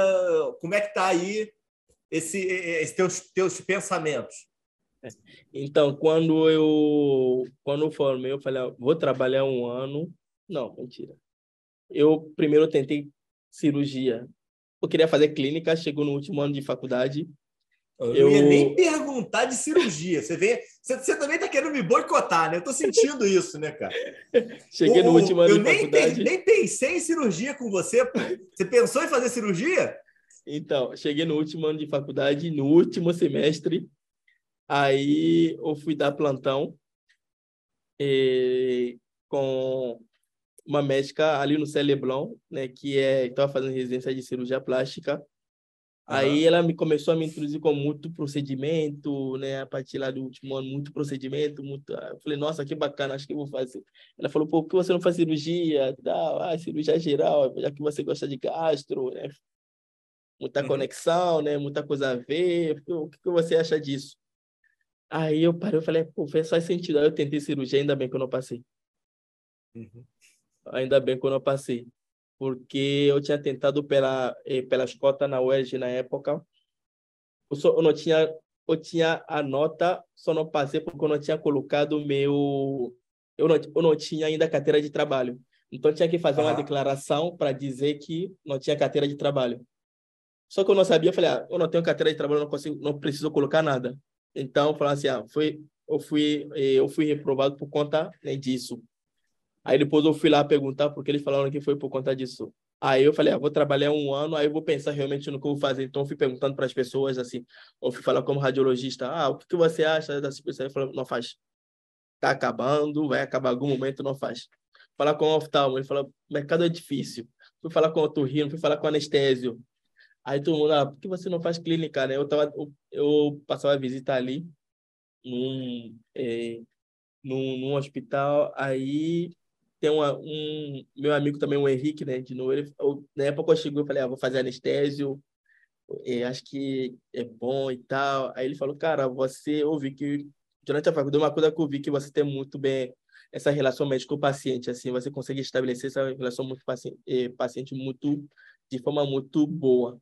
A: como é que está aí esse, esse teus, teus pensamentos?
B: Então, quando eu quando eu formei, eu falei, ah, vou trabalhar um ano. Não, mentira. Eu primeiro tentei cirurgia. Eu queria fazer clínica, chegou no último ano de faculdade,
A: Eu, eu... não ia nem perguntar de cirurgia. Você, vem, você, você também está querendo me boicotar, né? Eu estou sentindo isso, né, cara?
B: Cheguei no último ano
A: eu de faculdade. nem pensei em cirurgia com você. Pô. Você pensou em fazer cirurgia?
B: Então, cheguei no último ano de faculdade, no último semestre. Aí eu fui dar plantão e, com uma médica ali no Celeblon, né, que é estava fazendo residência de cirurgia plástica. Aí ela me começou a me introduzir com muito procedimento, né? A partir lá do último ano, muito procedimento, muito. Eu falei, nossa, que bacana, acho que eu vou fazer. Ela falou, por que você não faz cirurgia? Ah, cirurgia geral, já que você gosta de gastro, né? Muita uhum. conexão, né? Muita coisa a ver. O que você acha disso? Aí eu parei, eu falei, pô, faz sentido. Aí eu tentei cirurgia, ainda bem que eu não passei. Uhum. Ainda bem que eu não passei porque eu tinha tentado pela eh, pelas cotas na UERJ na época. Eu, só, eu não tinha eu tinha a nota, só não passei porque eu não tinha colocado meu eu não, eu não tinha ainda carteira de trabalho. Então tinha que fazer ah. uma declaração para dizer que não tinha carteira de trabalho. Só que eu não sabia, eu falei, ah, eu não tenho carteira de trabalho, não consigo, não preciso colocar nada. Então, eu falei assim, ah, foi, eu fui, eh, eu fui reprovado por conta né, disso. Aí depois eu fui lá perguntar porque eles falaram que foi por conta disso. Aí eu falei, ah, vou trabalhar um ano, aí eu vou pensar realmente no que eu vou fazer. Então eu fui perguntando para as pessoas assim, eu fui falar como radiologista, ah, o que, você acha dessa pessoa? Ele falou, não faz. Tá acabando, vai acabar algum momento, não faz. Falar com o oftalmo, ele falou, mercado é difícil. Fui falar com o otorrino, fui falar com o anestésio. Aí todo mundo, ah, por que você não faz clínica, né? Eu tava, eu, eu passava a visita ali num, é, num, num hospital, aí tem uma, um meu amigo também, o Henrique, né, de novo, ele, eu, na época eu cheguei, eu falei, ah, vou fazer anestésio, é, acho que é bom e tal. Aí ele falou, cara, você ouvi que durante a faculdade uma coisa que eu vi que você tem muito bem essa relação médico-paciente, assim, você consegue estabelecer essa relação muito paciente, eh, paciente muito de forma muito boa.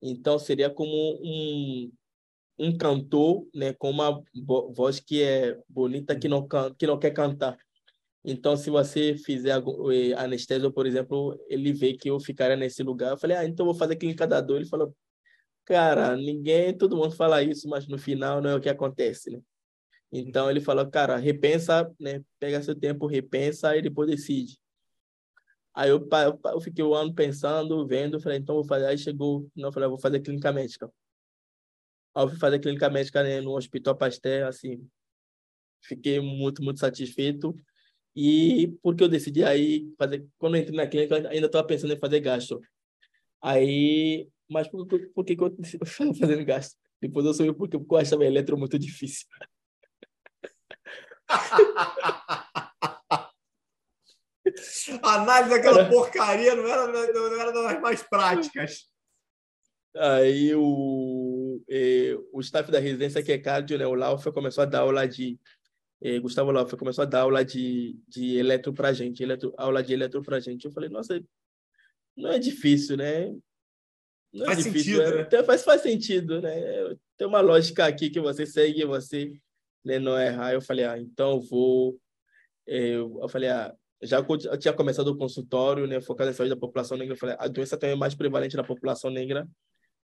B: Então seria como um um cantor, né, com uma voz que é bonita que não can, que não quer cantar. Então, se você fizer anestesia, por exemplo, ele vê que eu ficaria nesse lugar. Eu falei, ah, então vou fazer clínica da dor. Ele falou, cara, ninguém, todo mundo fala isso, mas no final não é o que acontece, né? Então, ele falou, cara, repensa, né? Pega seu tempo, repensa e depois decide. Aí eu, eu fiquei um ano pensando, vendo, falei, então vou fazer. Aí chegou, não, falei, vou fazer clínica médica. Aí eu fui fazer clínica médica né, no Hospital Pasteur, assim, fiquei muito, muito satisfeito. E porque eu decidi aí fazer, quando eu entrei na clínica, ainda estava pensando em fazer gasto. Aí, mas por, por, por que, que eu decidi fazer gasto? Depois eu soube porque, porque eu achava eletro muito difícil.
A: análise daquela porcaria não era, não era das mais práticas.
B: Aí o, eh, o staff da residência, que é cardio, né, o Lauf, começou a dar aula de eh, Gustavo Laufer começou a dar aula de, de eletro para gente, eletro, aula de eletro para gente. Eu falei, nossa, não é difícil, né?
A: Não é faz difícil, sentido,
B: né? né? faz, faz sentido, né? Tem uma lógica aqui que você segue, você né, não errar. Eu falei, ah, então eu vou. Eh, eu falei, ah, já eu tinha começado o consultório, né, focado em saúde da população negra. Eu falei, a doença também é mais prevalente na população negra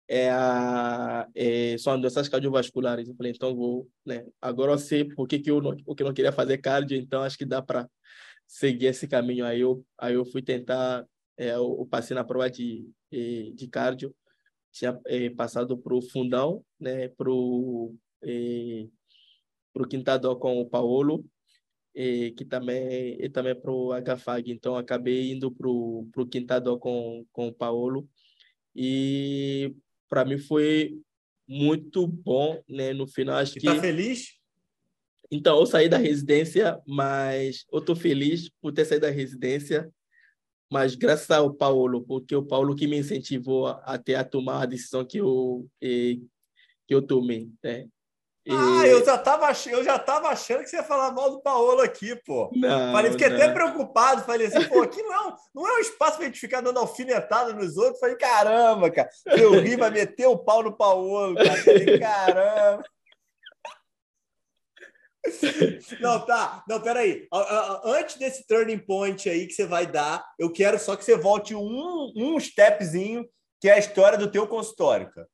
B: é a, é, são doenças cardiovasculares. Eu falei, então vou, né? Agora eu sei por que, que eu não, porque eu não queria fazer cardio, então acho que dá para seguir esse caminho. Aí eu, aí eu fui tentar, é, eu, eu passei na prova de, de cardio, tinha é, passado para o fundão, né? Para o é, pro quintador com o Paulo, e, que também e também para o HFAG. Então acabei indo para o quintador com, com o Paulo. E para mim foi muito bom, né? No final, acho e que.
A: Tá feliz?
B: Então, eu saí da residência, mas eu tô feliz por ter saído da residência, mas graças ao Paulo, porque o Paulo que me incentivou até a tomar a decisão que eu que eu tomei, né?
A: Ah, eu já, tava, eu já tava achando que você ia falar mal do Paolo aqui, pô. Não, falei, fiquei não. até preocupado. Falei assim, pô, aqui não é, um, não é um espaço pra gente ficar dando alfinetada nos outros. Falei, caramba, cara. Eu ri, vai meter o pau no Paolo, cara. Falei, caramba. Não, tá. Não, peraí. Antes desse turning point aí que você vai dar, eu quero só que você volte um, um stepzinho, que é a história do teu consultório, cara.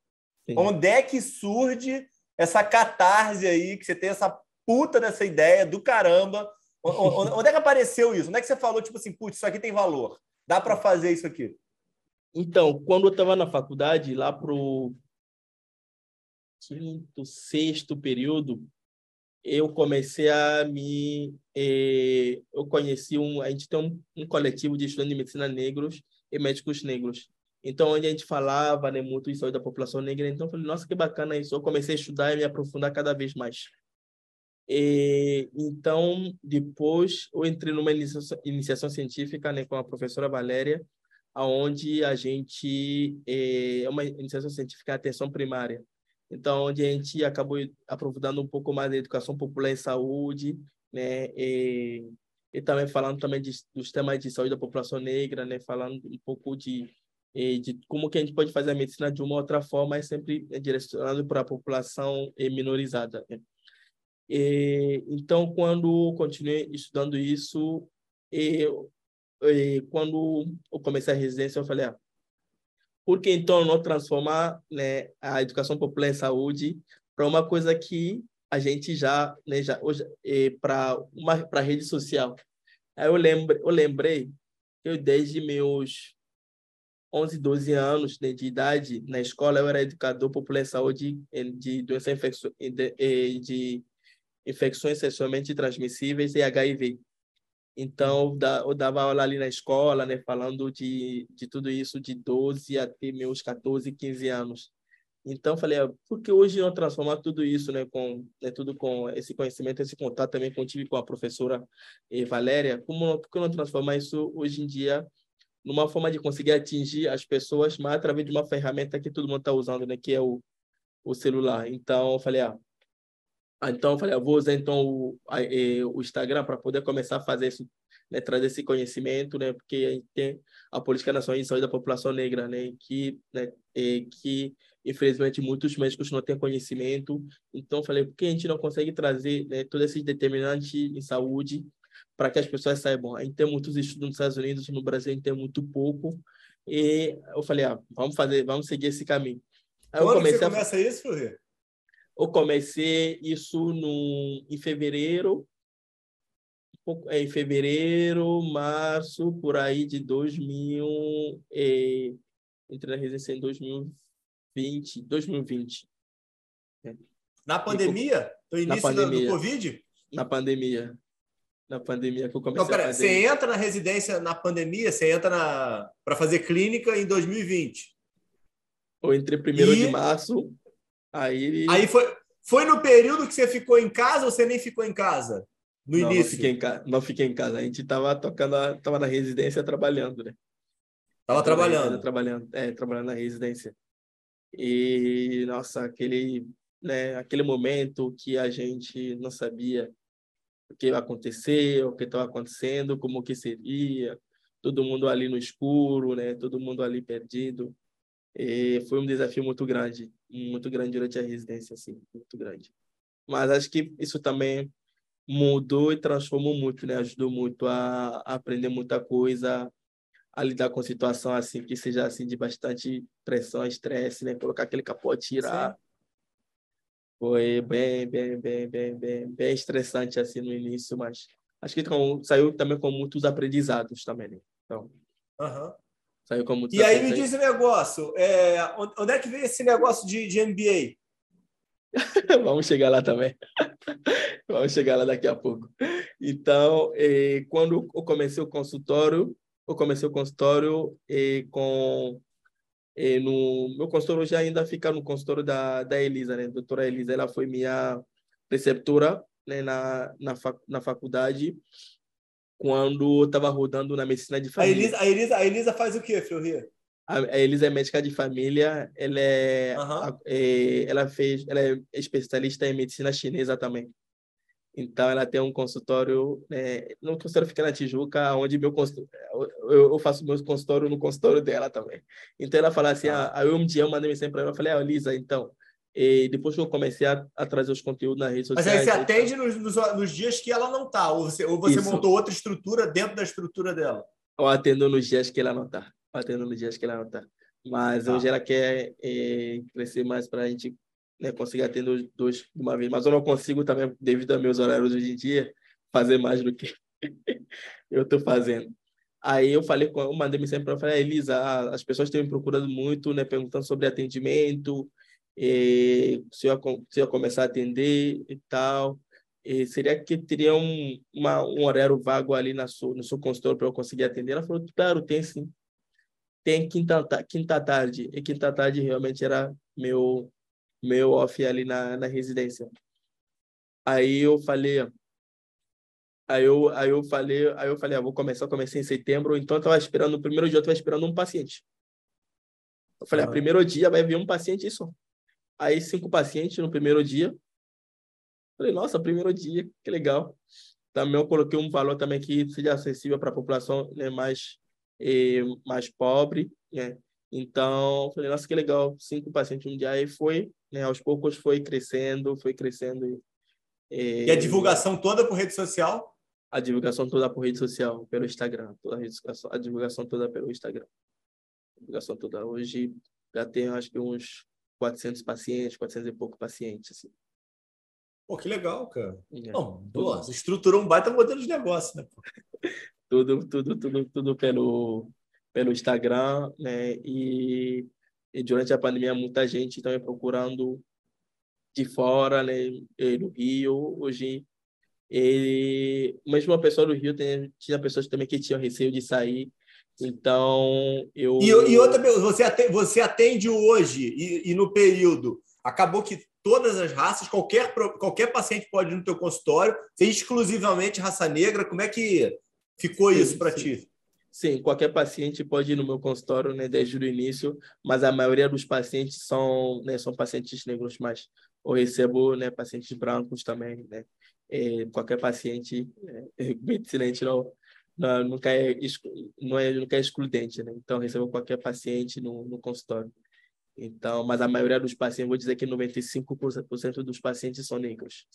A: Sim. Onde é que surge essa catarse aí, que você tem essa puta dessa ideia do caramba? Onde é que apareceu isso? Onde é que você falou, tipo assim, putz, isso aqui tem valor? Dá para fazer isso aqui?
B: Então, quando eu estava na faculdade, lá pro quinto, sexto período, eu comecei a me. Eh, eu conheci um. A gente tem um, um coletivo de estudantes de medicina negros e médicos negros. Então, onde a gente falava né, muito isso da população negra, então eu falei, nossa, que bacana isso. Eu comecei a estudar e me aprofundar cada vez mais. E, então, depois, eu entrei numa iniciação, iniciação científica né, com a professora Valéria, aonde a gente é uma iniciação científica atenção primária. Então, onde a gente acabou aprofundando um pouco mais da educação popular em saúde, né, e, e também falando também de, dos temas de saúde da população negra, né, falando um pouco de de como que a gente pode fazer a medicina de uma outra forma, é sempre direcionado para a população minorizada. Né? E, então, quando continuei estudando isso, eu, e, quando eu comecei a residência, eu falei, ah, por que então não transformar né, a educação popular em saúde para uma coisa que a gente já, né, já hoje, para uma para rede social? Aí eu, lembre, eu lembrei eu, desde meus 11, 12 anos de idade, na escola, eu era educador popular em saúde de doenças infeccio de, de infecções sexualmente transmissíveis e HIV. Então, eu dava aula ali na escola, né, falando de, de tudo isso de 12 até meus 14, 15 anos. Então, falei, ah, por que hoje não transformar tudo isso, né, com né, tudo com esse conhecimento, esse contato também que eu tive com a professora eh, Valéria, como por que não transformar isso hoje em dia numa forma de conseguir atingir as pessoas, mas através de uma ferramenta que todo mundo está usando, né, que é o, o celular. Então, eu falei, ah, ah então eu falei, eu vou usar então o, a, o Instagram para poder começar a fazer isso, né, trazer esse conhecimento, né, porque a gente tem a política nacional de saúde da população negra, né, que, né, é, que infelizmente muitos médicos não têm conhecimento. Então, eu falei, por que a gente não consegue trazer né, todo esse determinante em saúde para que as pessoas saibam. A gente tem muitos estudos nos Estados Unidos, no Brasil a gente tem muito pouco. E eu falei, ah, vamos fazer, vamos seguir esse caminho.
A: Aí Quando você começa a... isso, Fleury?
B: Eu comecei isso no, em fevereiro, é, em fevereiro, março, por aí de 2000, e, entrei na residência em 2020, 2020.
A: Na pandemia? No início na pandemia, do Covid?
B: Na pandemia na pandemia que eu comecei
A: então, pera,
B: Você
A: entra na residência na pandemia, você entra na... para fazer clínica em 2020.
B: Ou entre primeiro e... de março, aí...
A: Aí foi, foi no período que você ficou em casa ou você nem ficou em casa? No
B: não,
A: início?
B: Não fiquei, em ca... não fiquei em casa. A gente estava tocando, a... tava na residência trabalhando, né?
A: Tava trabalhando?
B: Trabalhando, é, trabalhando na residência. E, nossa, aquele, né, aquele momento que a gente não sabia o que aconteceu, o que estava acontecendo, como que seria, todo mundo ali no escuro, né? Todo mundo ali perdido. E foi um desafio muito grande, muito grande durante a residência, assim, muito grande. Mas acho que isso também mudou e transformou muito, né? Ajudou muito a, aprender muita coisa, a lidar com situação assim que seja assim de bastante pressão, estresse, né? Colocar aquele capote, tirar. Sim foi bem, bem, bem, bem, bem, bem estressante assim no início, mas acho que com, saiu também com muitos aprendizados também, né? Então,
A: uhum.
B: saiu com muitos
A: E aí me diz o negócio, é, onde é que veio esse negócio de, de MBA?
B: Vamos chegar lá também. Vamos chegar lá daqui a pouco. Então, eh, quando eu comecei o consultório, eu comecei o consultório eh, com e no meu consultório já ainda fica no consultório da, da Elisa, né? Doutora Elisa, ela foi minha preceptora né? na, na, fac, na faculdade quando estava rodando na medicina de família.
A: A Elisa, a Elisa, a Elisa faz o quê, Fleury?
B: A, a Elisa é médica de família, ela é, uhum. a, é, ela fez, ela é especialista em medicina chinesa também. Então, ela tem um consultório, né, no consultório fica na Tijuca, onde meu eu, eu faço meu consultório no consultório dela também. Então, ela fala assim, ah. aí eu um dia eu mandei mensagem para ela, eu falei, ah, Lisa, então, e depois que eu comecei a, a, trazer os conteúdos na rede social.
A: Mas aí você atende nos, nos, nos, dias que ela não está, ou você, ou você montou outra estrutura dentro da estrutura dela?
B: Eu atendo nos dias que ela não está. Atendo nos dias que ela não está. Mas tá. hoje ela quer é, crescer mais para a gente né, conseguir atender dois de uma vez. Mas eu não consigo também, devido aos meus horários hoje em dia, fazer mais do que eu estou fazendo. Aí eu falei com eu mandei mensagem para ela, Elisa, as pessoas têm me procurado muito, né, perguntando sobre atendimento, e, se, eu, se eu começar a atender e tal. E seria que teria um, uma, um horário vago ali na sua, no seu consultório para eu conseguir atender? Ela falou, claro, tem sim. Tem quinta, quinta tarde. E quinta tarde realmente era meu, meu off ali na, na residência. Aí eu falei, Aí eu, aí eu falei, aí eu falei, ah, vou começar, comecei em setembro, então eu estava esperando, no primeiro dia eu estava esperando um paciente. Eu falei, ah, primeiro dia vai vir um paciente isso. Aí cinco pacientes no primeiro dia. Falei, nossa, primeiro dia, que legal. Também eu coloquei um valor também que seja acessível para a população né, mais, eh, mais pobre, né? Então, falei, nossa, que legal, cinco pacientes um dia. Aí foi, né, aos poucos foi crescendo, foi crescendo. E,
A: e, e a divulgação toda por rede social?
B: a divulgação toda por rede social, pelo Instagram, toda a, divulgação, a divulgação toda pelo Instagram. A divulgação toda. Hoje já tenho, acho que uns 400 pacientes, 400 e pouco pacientes. Assim.
A: Pô, que legal, cara. É. Não, você estruturou um baita modelo de negócio, né?
B: tudo, tudo, tudo, tudo pelo, pelo Instagram, né? E, e durante a pandemia, muita gente também procurando de fora, né? No Rio, hoje e mesmo uma pessoa do Rio tem, tinha pessoas também que tinham receio de sair. Então, eu.
A: E, e outra você atende, você atende hoje e, e, no período. Acabou que todas as raças, qualquer, qualquer paciente pode ir no teu consultório, ser exclusivamente raça negra. Como é que ficou sim, isso para ti?
B: Sim, qualquer paciente pode ir no meu consultório né, desde o início, mas a maioria dos pacientes são, né, são pacientes negros, mas eu recebo né, pacientes brancos também, né? é, qualquer paciente, é, medicina a gente não, não, nunca, é, não é, nunca é excludente, né? Então, recebo qualquer paciente no, no consultório. Então, mas a maioria dos pacientes, vou dizer que 95% dos pacientes são negros.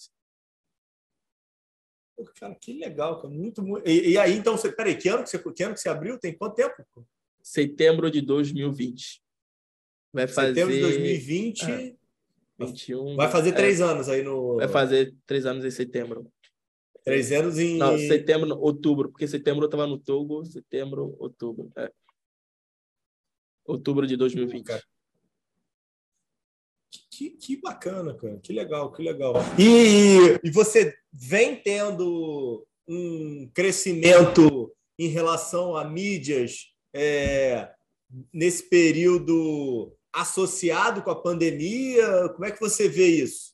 A: Pô, cara, que legal, cara. Muito, muito... E, e, aí, então, você, peraí, que ano que você, que ano que você abriu? Tem quanto tempo?
B: Setembro de 2020.
A: Vai fazer... Setembro de 2020... Ah. 21. Vai fazer três é, anos aí no.
B: Vai fazer três anos em setembro.
A: Três anos em.
B: Não, setembro, outubro, porque setembro eu estava no Togo, setembro, outubro. É. Outubro de 2020. Cara.
A: Que, que bacana, cara. Que legal, que legal. E, e você vem tendo um crescimento em relação a mídias é, nesse período associado com a pandemia? Como é que você vê isso?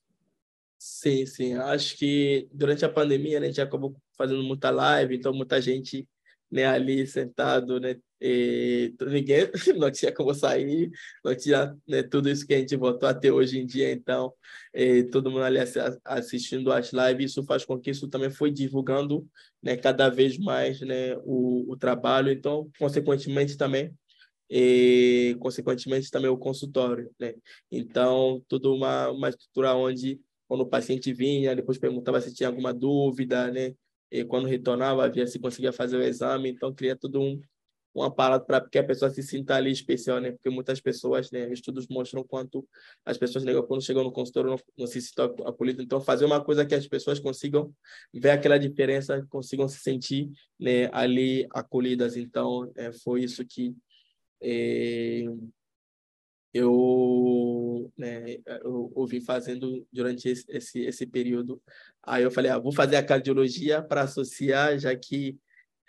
B: Sim, sim. Acho que durante a pandemia né, a gente acabou fazendo muita live, então muita gente né, ali sentado, né, e ninguém não tinha como sair, não tinha né, tudo isso que a gente voltou a ter hoje em dia, então e, todo mundo ali assistindo as lives, isso faz com que isso também foi divulgando né, cada vez mais né, o, o trabalho, então consequentemente também e, consequentemente, também o consultório, né? Então, tudo uma, uma estrutura onde, quando o paciente vinha, depois perguntava se tinha alguma dúvida, né? E quando retornava, via se conseguia fazer o exame. Então, cria todo um, um aparato para que a pessoa se sinta ali especial, né? Porque muitas pessoas, né? Estudos mostram quanto as pessoas negras, quando chegam no consultório, não, não se sentem acolhidas. Então, fazer uma coisa que as pessoas consigam ver aquela diferença, consigam se sentir né, ali acolhidas. Então, é, foi isso que é, eu, né, eu, vim fazendo durante esse, esse, esse período. Aí eu falei, ah, vou fazer a cardiologia para associar, já que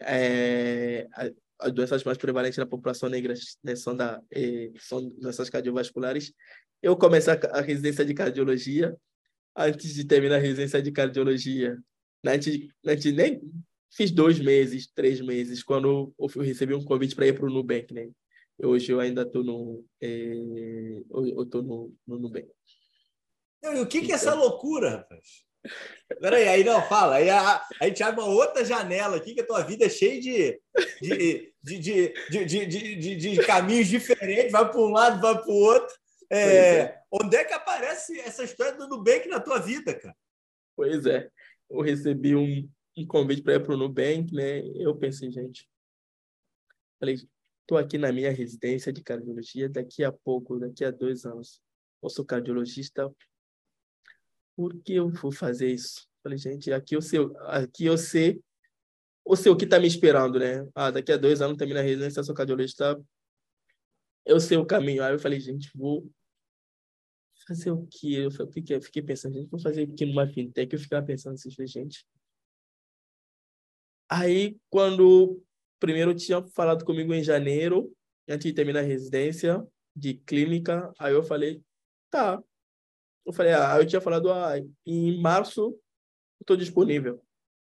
B: é, as doenças mais prevalentes na população negra né, são, da, é, são doenças cardiovasculares. Eu comecei a, a residência de cardiologia. Antes de terminar a residência de cardiologia, antes, antes nem fiz dois meses, três meses, quando eu recebi um convite para ir para o Nubank, né? Hoje eu ainda estou no, é, eu estou no, no Nubank.
A: E o que, então... que é essa loucura, rapaz? Peraí, aí não, fala. Aí a, a gente abre uma outra janela aqui, que a tua vida é cheia de, de, de, de, de, de, de, de caminhos diferentes, vai para um lado, vai para o outro. É, é. Onde é que aparece essa história do Nubank na tua vida, cara?
B: Pois é. Eu recebi um, um convite para ir para o Nubank, né? Eu pensei, gente. Falei, estou aqui na minha residência de cardiologia, daqui a pouco, daqui a dois anos, eu sou cardiologista, por que eu vou fazer isso? Falei, gente, aqui eu sei, aqui eu sei, eu sei o que está me esperando, né? Ah, daqui a dois anos termina a residência, sou cardiologista, eu sei o caminho. Aí eu falei, gente, vou fazer o quê? Eu fiquei, fiquei pensando, gente, vou fazer aqui numa fintech. Eu ficava pensando assim, gente. Aí, quando primeiro tinha falado comigo em janeiro, antes de terminar a residência de clínica, aí eu falei, tá. Eu falei, ah, eu tinha falado, ah, em março tô disponível.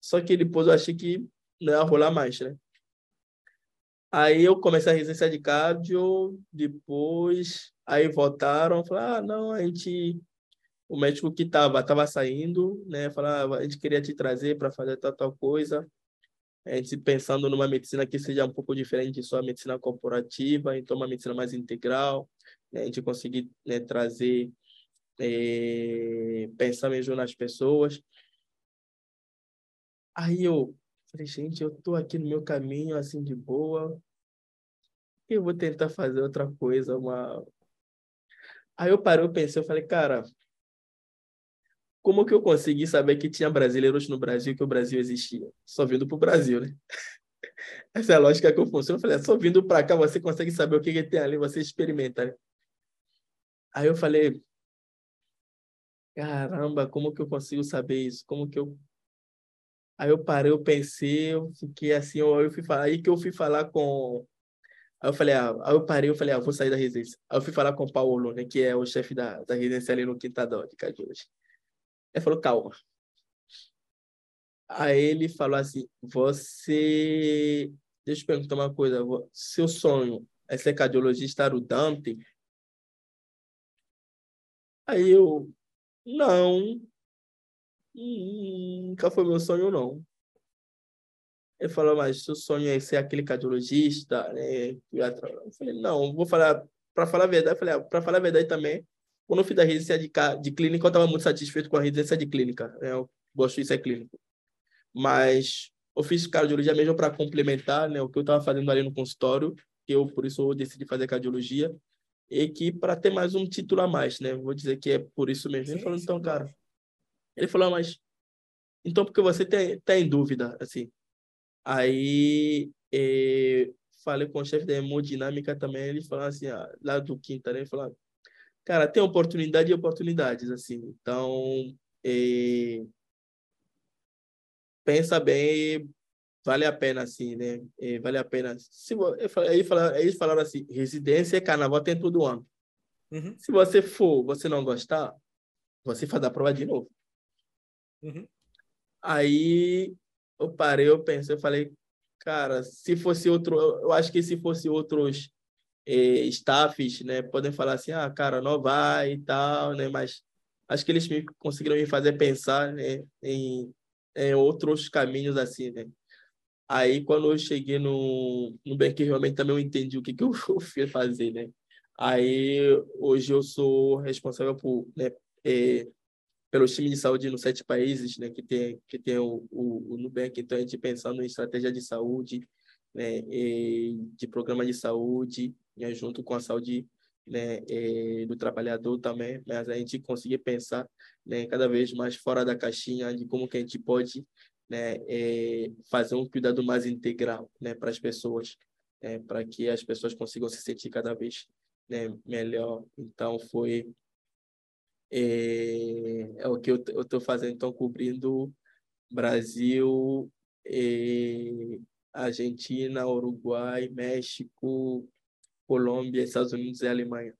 B: Só que depois eu achei que não ia rolar mais, né? Aí eu comecei a residência de cardio, depois aí voltaram, falaram, ah, não, a gente, o médico que tava, tava saindo, né, falava, ah, a gente queria te trazer para fazer tal, tal coisa, a gente pensando numa medicina que seja um pouco diferente de só a medicina corporativa, então uma medicina mais integral, né, a gente conseguir né, trazer, é, pensar mesmo nas pessoas. Aí eu Falei, gente, eu tô aqui no meu caminho, assim, de boa. Eu vou tentar fazer outra coisa, uma... Aí eu parei, eu pensei, eu falei, cara, como que eu consegui saber que tinha brasileiros no Brasil, que o Brasil existia? Só vindo pro Brasil, né? Essa é a lógica que eu funciono. Eu falei, é, só vindo para cá você consegue saber o que, que tem ali, você experimenta, né? Aí eu falei, caramba, como que eu consigo saber isso? Como que eu Aí eu parei, eu pensei, eu fiquei assim, eu fui falar, aí que eu fui falar com. Aí eu falei, ah, aí eu parei, eu falei, ah, vou sair da residência. Aí eu fui falar com o Paulo, né, que é o chefe da, da residência ali no Quintadão de Cajus. Ele falou, calma. Aí ele falou assim, você. Deixa eu perguntar uma coisa, seu sonho é ser cardiologista Dante? Aí eu, não, Hum, nunca foi meu sonho, não. Ele falou, mas seu sonho é ser aquele cardiologista, né? Eu falei, não, vou falar, para falar a verdade, falei, ah, para falar a verdade também, quando eu fiz a residência de, de clínica, eu estava muito satisfeito com a residência de clínica, né? Eu gosto de ser clínico. Mas eu fiz cardiologia mesmo para complementar, né, o que eu estava fazendo ali no consultório, que eu, por isso, eu decidi fazer cardiologia, e que para ter mais um título a mais, né? Vou dizer que é por isso mesmo. Ele falou, então, cara, ele falou, mas então porque você tem, tá em dúvida, assim. Aí eh, falei com o chefe da hemodinâmica também, ele falou assim, ah, lá do Quinta, né? Ele falou, cara, tem oportunidade e oportunidades, assim. Então, eh, pensa bem, vale a pena, assim, né? Eh, vale a pena. Se, aí falaram, eles falaram assim, residência e carnaval tem todo ano. Uhum. Se você for, você não gostar, você faz a prova de novo. Uhum. Aí eu parei, eu pensei, eu falei, cara, se fosse outro, eu acho que se fosse outros eh, staffs, né, podem falar assim, ah, cara, não vai e tal, né, mas acho que eles me, conseguiram me fazer pensar, né, em, em outros caminhos assim, né. Aí quando eu cheguei no no Bank, realmente também eu entendi o que que eu fui fazer, né. Aí hoje eu sou responsável por, né, eh, pelos times de saúde nos sete países, né, que tem que tem o, o, o Nubank, então a gente pensando em estratégia de saúde, né, de programa de saúde, né, junto com a saúde né, do trabalhador também, mas a gente conseguir pensar né, cada vez mais fora da caixinha de como que a gente pode né, fazer um cuidado mais integral né, para as pessoas, né, para que as pessoas consigam se sentir cada vez né, melhor. Então, foi é, é o que eu estou fazendo, então, cobrindo Brasil, é, Argentina, Uruguai, México, Colômbia, Estados Unidos e Alemanha.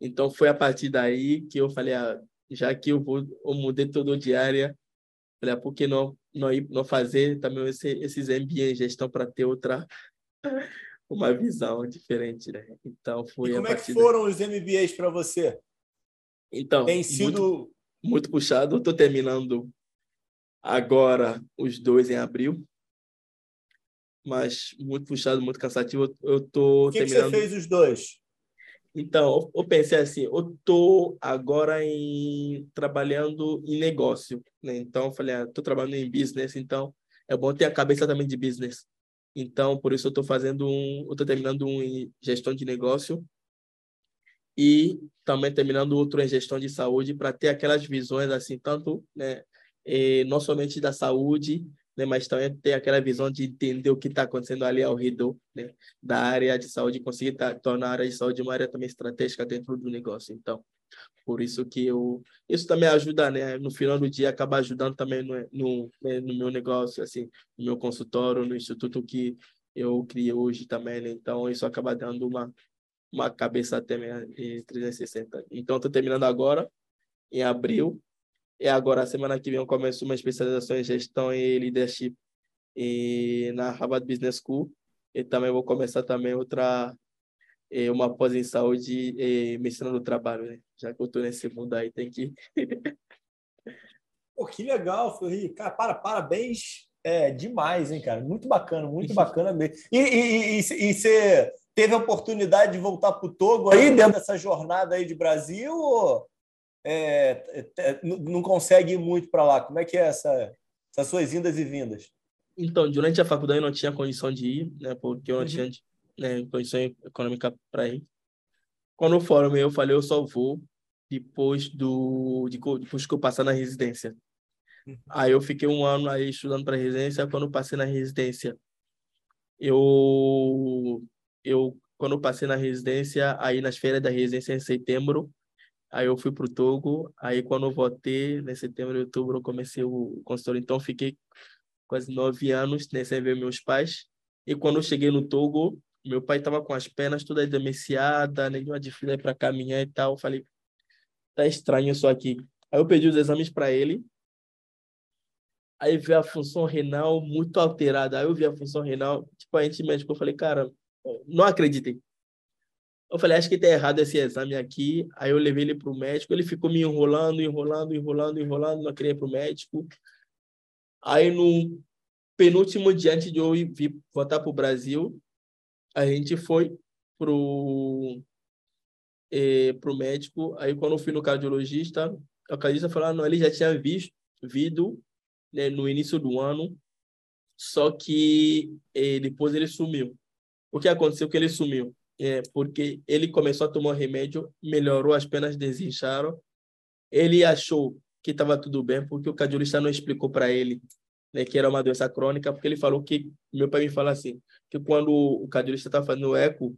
B: Então, foi a partir daí que eu falei, ah, já que eu, vou, eu mudei todo o diária, falei, ah, por que não, não, não fazer também esse, esses MBA em gestão para ter outra uma visão diferente, né? Então foi.
A: E como é que foram daí. os MBAs para você?
B: Então, tem sido muito, muito puxado. Estou terminando agora os dois em abril, mas muito puxado, muito cansativo. Eu estou
A: Por que
B: terminando.
A: Que você fez os dois?
B: Então, eu pensei assim, eu estou agora em trabalhando em negócio, né? Então, eu falei, estou ah, trabalhando em business, então é bom ter a cabeça também de business. Então, por isso eu estou fazendo um, eu estou terminando um em gestão de negócio e também terminando outro em gestão de saúde para ter aquelas visões assim, tanto, né, e não somente da saúde, né, mas também ter aquela visão de entender o que está acontecendo ali ao redor né, da área de saúde, conseguir tá, tornar a área de saúde uma área também estratégica dentro do negócio. Então, por isso que eu isso também ajuda né? No final do dia acaba ajudando também no no, né, no meu negócio assim no meu consultório no instituto que eu criei hoje também né? então isso acaba dando uma uma cabeça até 360 então estou terminando agora em abril e agora semana que vem eu começo uma especialização em gestão e leadership e na Harvard Business School e também vou começar também outra é, uma pós em saúde e medicina do trabalho, né? Já que eu estou nesse mundo aí, tem que.
A: Pô, que legal, Flori. Cara, para, parabéns é, demais, hein, cara? Muito bacana, muito bacana mesmo. E, e, e, e você teve a oportunidade de voltar para o Togo aí, dentro dessa jornada aí de Brasil, ou é, é, não consegue ir muito para lá? Como é que é essa, essas suas indas e vindas?
B: Então, durante a faculdade eu não tinha condição de ir, né? Porque eu não uhum. tinha né, condição econômica para ir. Quando eu formei, eu falei, eu só vou depois do de, depois que eu passar na residência. Uhum. Aí eu fiquei um ano aí estudando para residência. Quando eu passei na residência, eu eu quando eu passei na residência, aí nas férias da residência em setembro, aí eu fui para o Togo. Aí quando eu voltei, em setembro e outubro, eu comecei o consultório. Então fiquei quase nove anos né, sem ver meus pais. E quando eu cheguei no Togo, meu pai estava com as pernas todas demeciadas, nenhuma dificuldade para caminhar e tal. Eu falei, tá estranho isso aqui. Aí eu pedi os exames para ele. Aí vi a função renal muito alterada. Aí eu vi a função renal, tipo, a gente médico, eu falei, cara, não acreditei. Eu falei, acho que tá errado esse exame aqui. Aí eu levei ele para o médico, ele ficou me enrolando, enrolando, enrolando, enrolando, não queria ir para o médico. Aí no penúltimo dia antes de eu vir voltar para o Brasil, a gente foi pro eh, pro médico. Aí quando eu fui no cardiologista, o cardiologista falou: ah, não, ele já tinha visto vindo né, no início do ano, só que eh, depois ele sumiu. O que aconteceu que ele sumiu? É porque ele começou a tomar remédio, melhorou, as penas desincharam. Ele achou que estava tudo bem, porque o cardiologista não explicou para ele né, que era uma doença crônica, porque ele falou que, meu pai me fala assim, que quando o cardiologista estava fazendo o eco,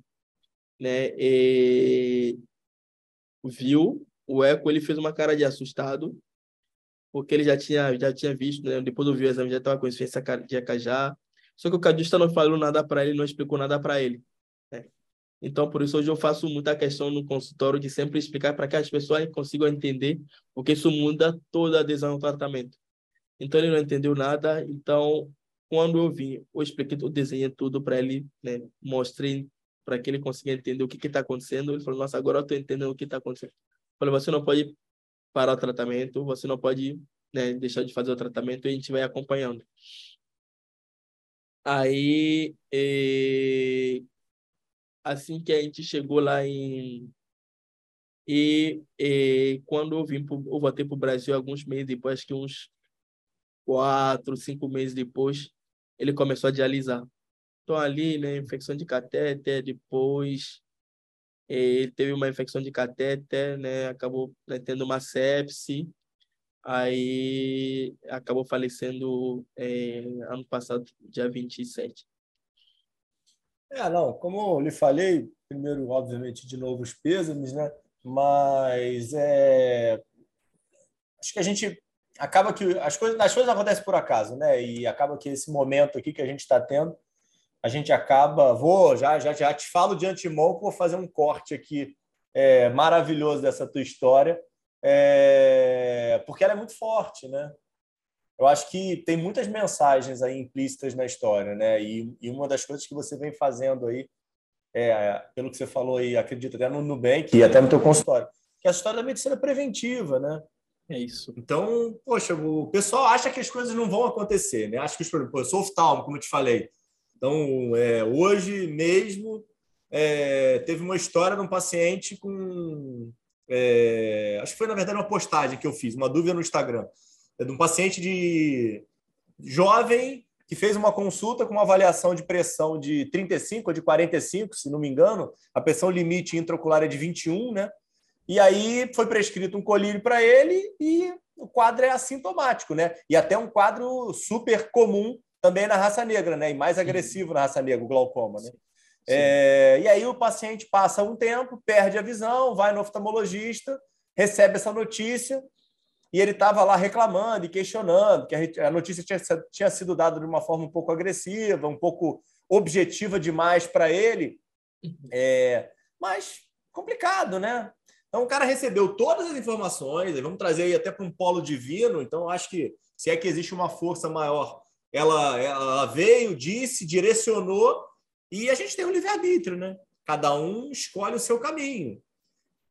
B: né, e viu o eco, ele fez uma cara de assustado, porque ele já tinha já tinha visto, né, depois do exame, já estava com insuficiência cardíaca já, só que o cardiologista não falou nada para ele, não explicou nada para ele. Né? Então, por isso, hoje eu faço muita questão no consultório de sempre explicar para que as pessoas consigam entender, porque isso muda toda a adesão ao tratamento. Então ele não entendeu nada. Então, quando eu vim, eu expliquei, eu desenhei tudo para ele, né? mostrei para que ele consiga entender o que está acontecendo. Ele falou: Nossa, agora eu estou entendendo o que está acontecendo. Eu falei: Você não pode parar o tratamento, você não pode né, deixar de fazer o tratamento e a gente vai acompanhando. Aí, e... assim que a gente chegou lá em e, e, quando eu vim, pro, eu voltei para o Brasil alguns meses depois, acho que uns quatro, cinco meses depois, ele começou a dialisar. Então, ali, né, infecção de catéter, depois ele teve uma infecção de catéter, né, acabou né, tendo uma sepse, aí acabou falecendo é, ano passado, dia 27.
A: É, não, como eu lhe falei, primeiro, obviamente, de novo os pêsames, né? Mas é, acho que a gente acaba que as coisas, as coisas acontecem por acaso, né? E acaba que esse momento aqui que a gente está tendo, a gente acaba. Vou, já, já, já te falo de antemão que vou fazer um corte aqui é, maravilhoso dessa tua história, é, porque ela é muito forte, né? Eu acho que tem muitas mensagens aí implícitas na história, né? E, e uma das coisas que você vem fazendo aí, é, pelo que você falou aí, acredito até no Nubank e até no teu consultório, que é a história da medicina preventiva, né?
B: É isso.
A: Então, poxa, o pessoal acha que as coisas não vão acontecer, né? Acho que, por exemplo, eu sou oftalmo, como eu te falei. Então, é, hoje mesmo é, teve uma história de um paciente com. É, acho que foi, na verdade, uma postagem que eu fiz, uma dúvida no Instagram. É de um paciente de jovem, que fez uma consulta com uma avaliação de pressão de 35 ou de 45, se não me engano, a pressão limite intraocular é de 21, né? E aí foi prescrito um colírio para ele e o quadro é assintomático, né? E até um quadro super comum também na raça negra, né? E mais agressivo na raça negra, o glaucoma, né? É, e aí o paciente passa um tempo, perde a visão, vai no oftalmologista, recebe essa notícia e ele estava lá reclamando e questionando que a notícia tinha, tinha sido dada de uma forma um pouco agressiva, um pouco objetiva demais para ele, uhum. é, mas complicado, né? Então o cara recebeu todas as informações, vamos trazer aí até para um polo divino, então acho que se é que existe uma força maior, ela, ela veio, disse, direcionou, e a gente tem um livre-arbítrio, né? Cada um escolhe o seu caminho.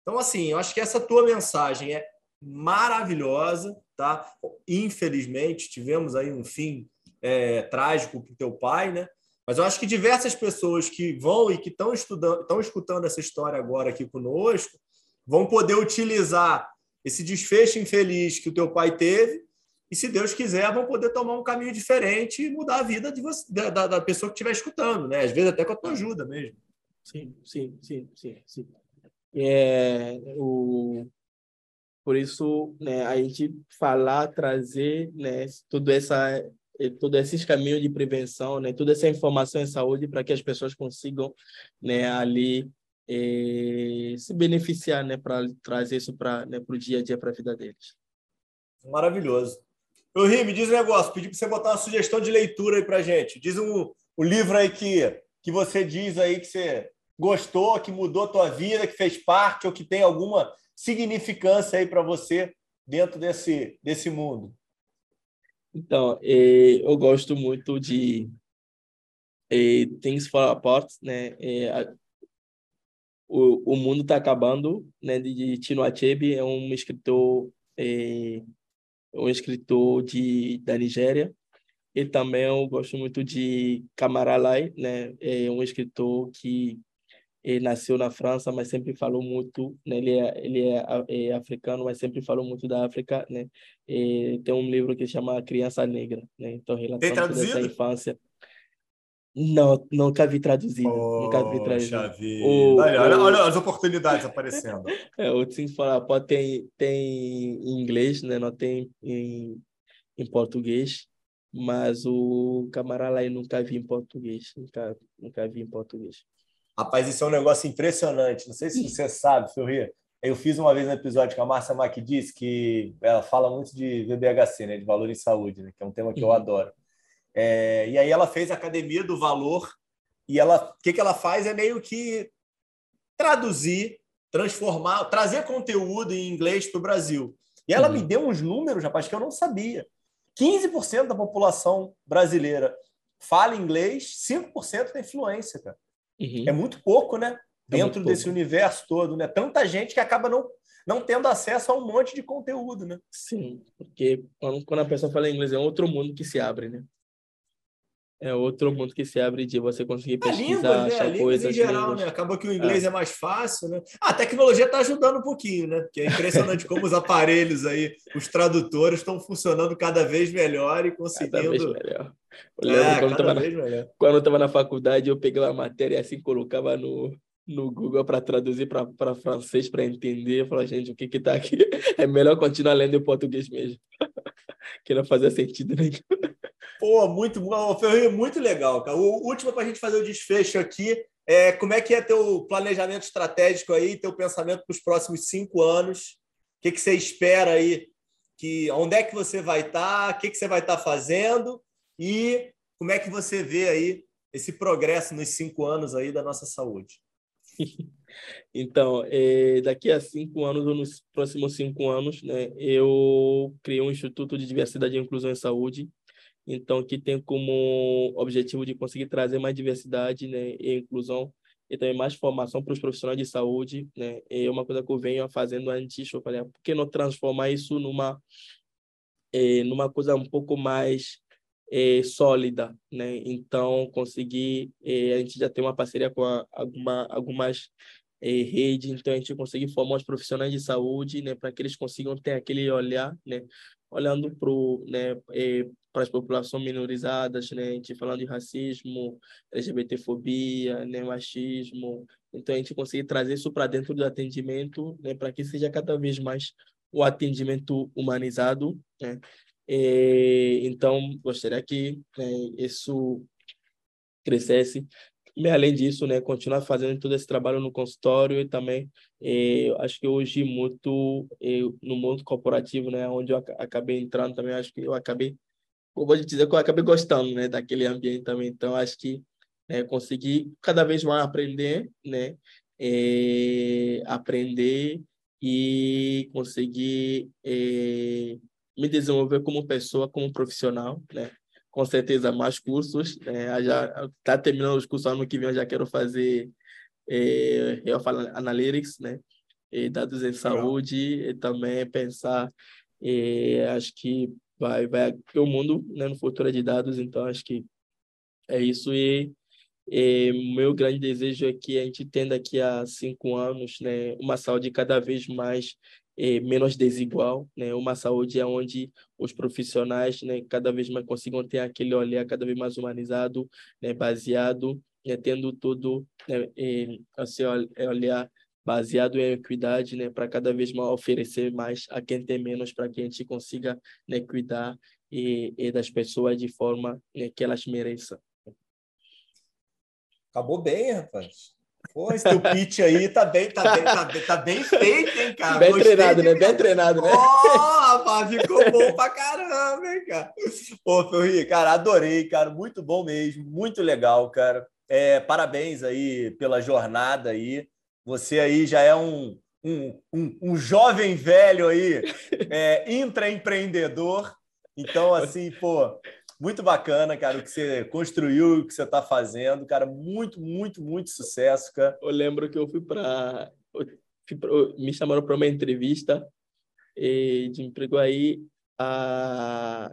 A: Então, assim, eu acho que essa tua mensagem é maravilhosa, tá? Infelizmente, tivemos aí um fim é, trágico para o teu pai, né? Mas eu acho que diversas pessoas que vão e que estão estudando, estão escutando essa história agora aqui conosco, vão poder utilizar esse desfecho infeliz que o teu pai teve e, se Deus quiser, vão poder tomar um caminho diferente e mudar a vida você, da, da pessoa que estiver escutando, né? Às vezes até com a tua ajuda mesmo.
B: Sim, sim, sim, sim, sim. É, o... Por isso, né, a gente falar, trazer né, tudo essa todos esses caminhos de prevenção, né, toda essa informação em saúde para que as pessoas consigam né, ali é, se beneficiar, né, para trazer isso para né, o dia a dia para a vida deles.
A: Maravilhoso. Eu ri, me diz um negócio, pedi para você botar uma sugestão de leitura aí para gente. Diz um, um livro aí que, que você diz aí que você gostou, que mudou a tua vida, que fez parte ou que tem alguma significância aí para você dentro desse, desse mundo.
B: Então, é, eu gosto muito de é, Things Fall Apart, né? É, o, o mundo está acabando, né? De Tino Achebe é um escritor um escritor de da Nigéria. E também eu gosto muito de Kamaralai, né? É um escritor que é, nasceu na França, mas sempre falou muito, né? Ele é ele é, é africano, mas sempre falou muito da África, né? É, tem um livro que chama Criança Negra, né? Então relatando essa infância. Não, nunca vi traduzido. Oh, nunca vi
A: traduzido. O, olha, olha, olha, as oportunidades aparecendo.
B: É, Things Falar pode tem, tem em inglês, né? não tem em, em português, mas o Camarada aí nunca vi em português. Nunca, nunca vi em português.
A: Rapaz, isso é um negócio impressionante. Não sei se você sabe, Ferri. Eu fiz uma vez um episódio com a Márcia Mack disse que ela fala muito de VBHC, né? de valor em saúde, né? que é um tema que eu uhum. adoro. É, e aí ela fez a academia do valor e ela, o que, que ela faz é meio que traduzir, transformar, trazer conteúdo em inglês para o Brasil. E ela uhum. me deu uns números, rapaz, que eu não sabia. 15% da população brasileira fala inglês, 5% tem fluência, cara. Uhum. É muito pouco, né? É Dentro desse pouco. universo todo, né? Tanta gente que acaba não, não tendo acesso a um monte de conteúdo, né?
B: Sim, porque quando a pessoa fala inglês é outro mundo que se abre, né? É outro mundo que se abre de você conseguir pesquisar, línguas, né? achar coisas.
A: em geral, né? Acaba que o inglês é, é mais fácil, né? Ah, a tecnologia está ajudando um pouquinho, né? Porque é impressionante como os aparelhos aí, os tradutores estão funcionando cada vez melhor e conseguindo. Cada vez melhor.
B: Eu lembro é, quando, eu estava na, na faculdade, eu peguei uma matéria e assim colocava no, no Google para traduzir para francês para entender. Eu falei, gente, o que que tá aqui? É melhor continuar lendo em português mesmo. que não fazia sentido nenhum.
A: Pô, muito bom, Ferreira, muito legal, cara. O último para a gente fazer o desfecho aqui é como é que é teu planejamento estratégico aí, teu pensamento para os próximos cinco anos? O que, que você espera aí? Que, onde é que você vai estar? Tá? O que, que você vai estar tá fazendo? E como é que você vê aí esse progresso nos cinco anos aí da nossa saúde?
B: Então, é, daqui a cinco anos, ou nos próximos cinco anos, né, eu criei um Instituto de Diversidade e Inclusão em Saúde, então que tem como objetivo de conseguir trazer mais diversidade né, e inclusão e também mais formação para os profissionais de saúde, né? É uma coisa que eu venho fazendo antes, eu falei, ah, por que não transformar isso numa é, numa coisa um pouco mais é, sólida, né? Então, conseguir, é, a gente já tem uma parceria com a, alguma, algumas redes, então a gente conseguir formar os profissionais de saúde, né? Para que eles consigam ter aquele olhar, né? Olhando para né? Para as populações minorizadas, né? A gente falando de racismo, LGBTfobia, né? machismo. Então, a gente conseguir trazer isso para dentro do atendimento, né? Para que seja cada vez mais o atendimento humanizado, né? E, então, gostaria que né, isso crescesse. E, além disso, né, continuar fazendo todo esse trabalho no consultório e também, eh, acho que hoje muito eh, no mundo corporativo, né, onde eu acabei entrando também, acho que eu acabei vou dizer que eu acabei gostando, né, daquele ambiente também. Então, acho que né, consegui cada vez mais aprender, né, é, aprender e conseguir é, me desenvolver como pessoa, como profissional, né. Com certeza mais cursos, né, já tá terminando os cursos ano que vem, eu já quero fazer é, eu falo analytics, né, e dados em saúde, e também pensar, é, acho que vai, vai o mundo né, no futuro de dados, então acho que é isso. E, e meu grande desejo é que a gente tenha daqui a cinco anos né, uma saúde cada vez mais é, menos desigual, né, uma saúde onde os profissionais né, cada vez mais consigam ter aquele olhar cada vez mais humanizado, né, baseado, né, tendo tudo né, é, assim, olhar baseado em equidade, né, para cada vez mais oferecer mais a quem tem menos, para que a gente consiga né, cuidar e, e das pessoas de forma né, que elas mereçam.
A: Acabou bem, rapaz. Pô, esse teu pitch aí tá bem, tá bem, tá bem, tá bem feito, hein, cara?
B: Bem Gostei treinado, né? Bem treinado, né?
A: Ó, oh, rapaz, ficou bom pra caramba, hein, cara? Pô, Ferri, cara, adorei, cara. Muito bom mesmo, muito legal, cara. É, parabéns aí pela jornada aí. Você aí já é um, um, um, um jovem velho aí, é, intraempreendedor. Então, assim, pô, muito bacana, cara, o que você construiu, o que você está fazendo, cara, muito, muito, muito sucesso, cara.
B: Eu lembro que eu fui para me chamaram para uma entrevista de emprego aí a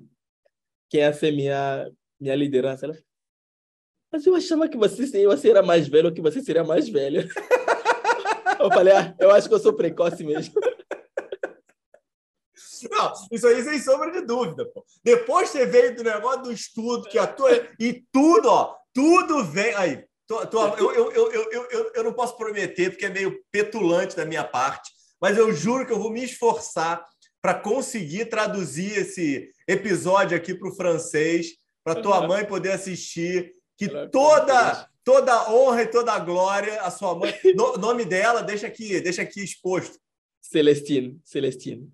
B: quem ia ser minha minha liderança, né? Mas eu achava que você, você era mais velho que você seria mais velho. Eu falei, ah, eu acho que eu sou precoce mesmo.
A: Não, isso aí sem sombra de dúvida, pô. Depois você veio do negócio do estudo, que a tua. E tudo, ó, tudo vem. Aí, eu, eu, eu, eu, eu, eu não posso prometer, porque é meio petulante da minha parte, mas eu juro que eu vou me esforçar para conseguir traduzir esse episódio aqui para o francês, para tua mãe poder assistir, que toda toda honra e toda glória à sua mãe. No, nome dela, deixa aqui, deixa aqui exposto.
B: Celestine, Celestine.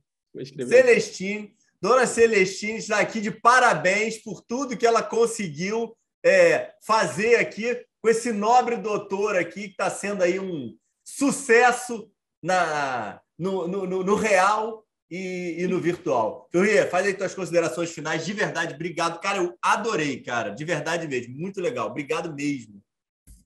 A: Celestine, Dona Celestine está aqui de parabéns por tudo que ela conseguiu é, fazer aqui com esse nobre doutor aqui que está sendo aí um sucesso na, no, no, no real e, e, no virtual. Ferria, faz aí tuas considerações finais. De verdade, obrigado. Cara, eu adorei, cara. De verdade mesmo. Muito legal. Obrigado mesmo.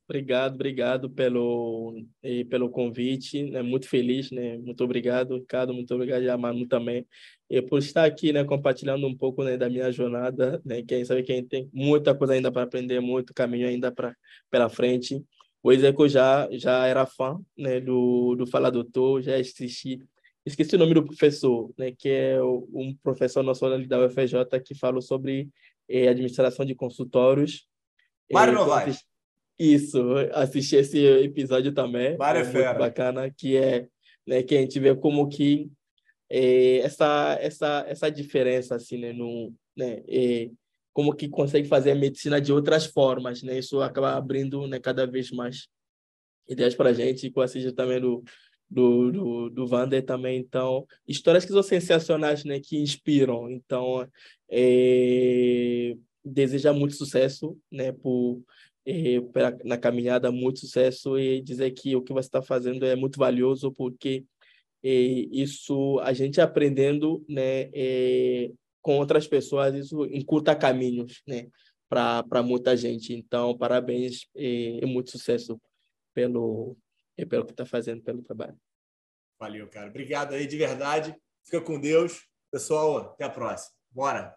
B: Obrigado, obrigado pelo, e pelo convite, né? Muito feliz, né? Muito obrigado, Ricardo, muito obrigado a Manu também, e por estar aqui, né? Compartilhando um pouco, né? Da minha jornada, né? Quem sabe que a gente tem muita coisa ainda para aprender, muito caminho ainda para pela frente. O Ezeco já já era fã, né? Do do Fala Doutor, já assisti. Esqueci o nome do professor, né? Que é um professor nosso da UFJ que falou sobre eh, administração de consultórios.
A: Mário Novaes.
B: Isso, assisti esse episódio também.
A: Mário é muito
B: bacana, que é né, que a gente vê como que é, essa essa essa diferença assim, né, no, né, é, como que consegue fazer a medicina de outras formas, né? Isso acaba abrindo, né, cada vez mais ideias para a gente, com a assiste também do do, do, do Vander também, então, histórias que são sensacionais, né, que inspiram, então, é, muito sucesso, né, por na caminhada, muito sucesso e dizer que o que você está fazendo é muito valioso porque isso a gente aprendendo né com outras pessoas isso encurta caminhos né para muita gente. Então parabéns e muito sucesso pelo pelo que está fazendo pelo trabalho.
A: Valeu cara. Obrigado aí de verdade. Fica com Deus. Pessoal até a próxima. Bora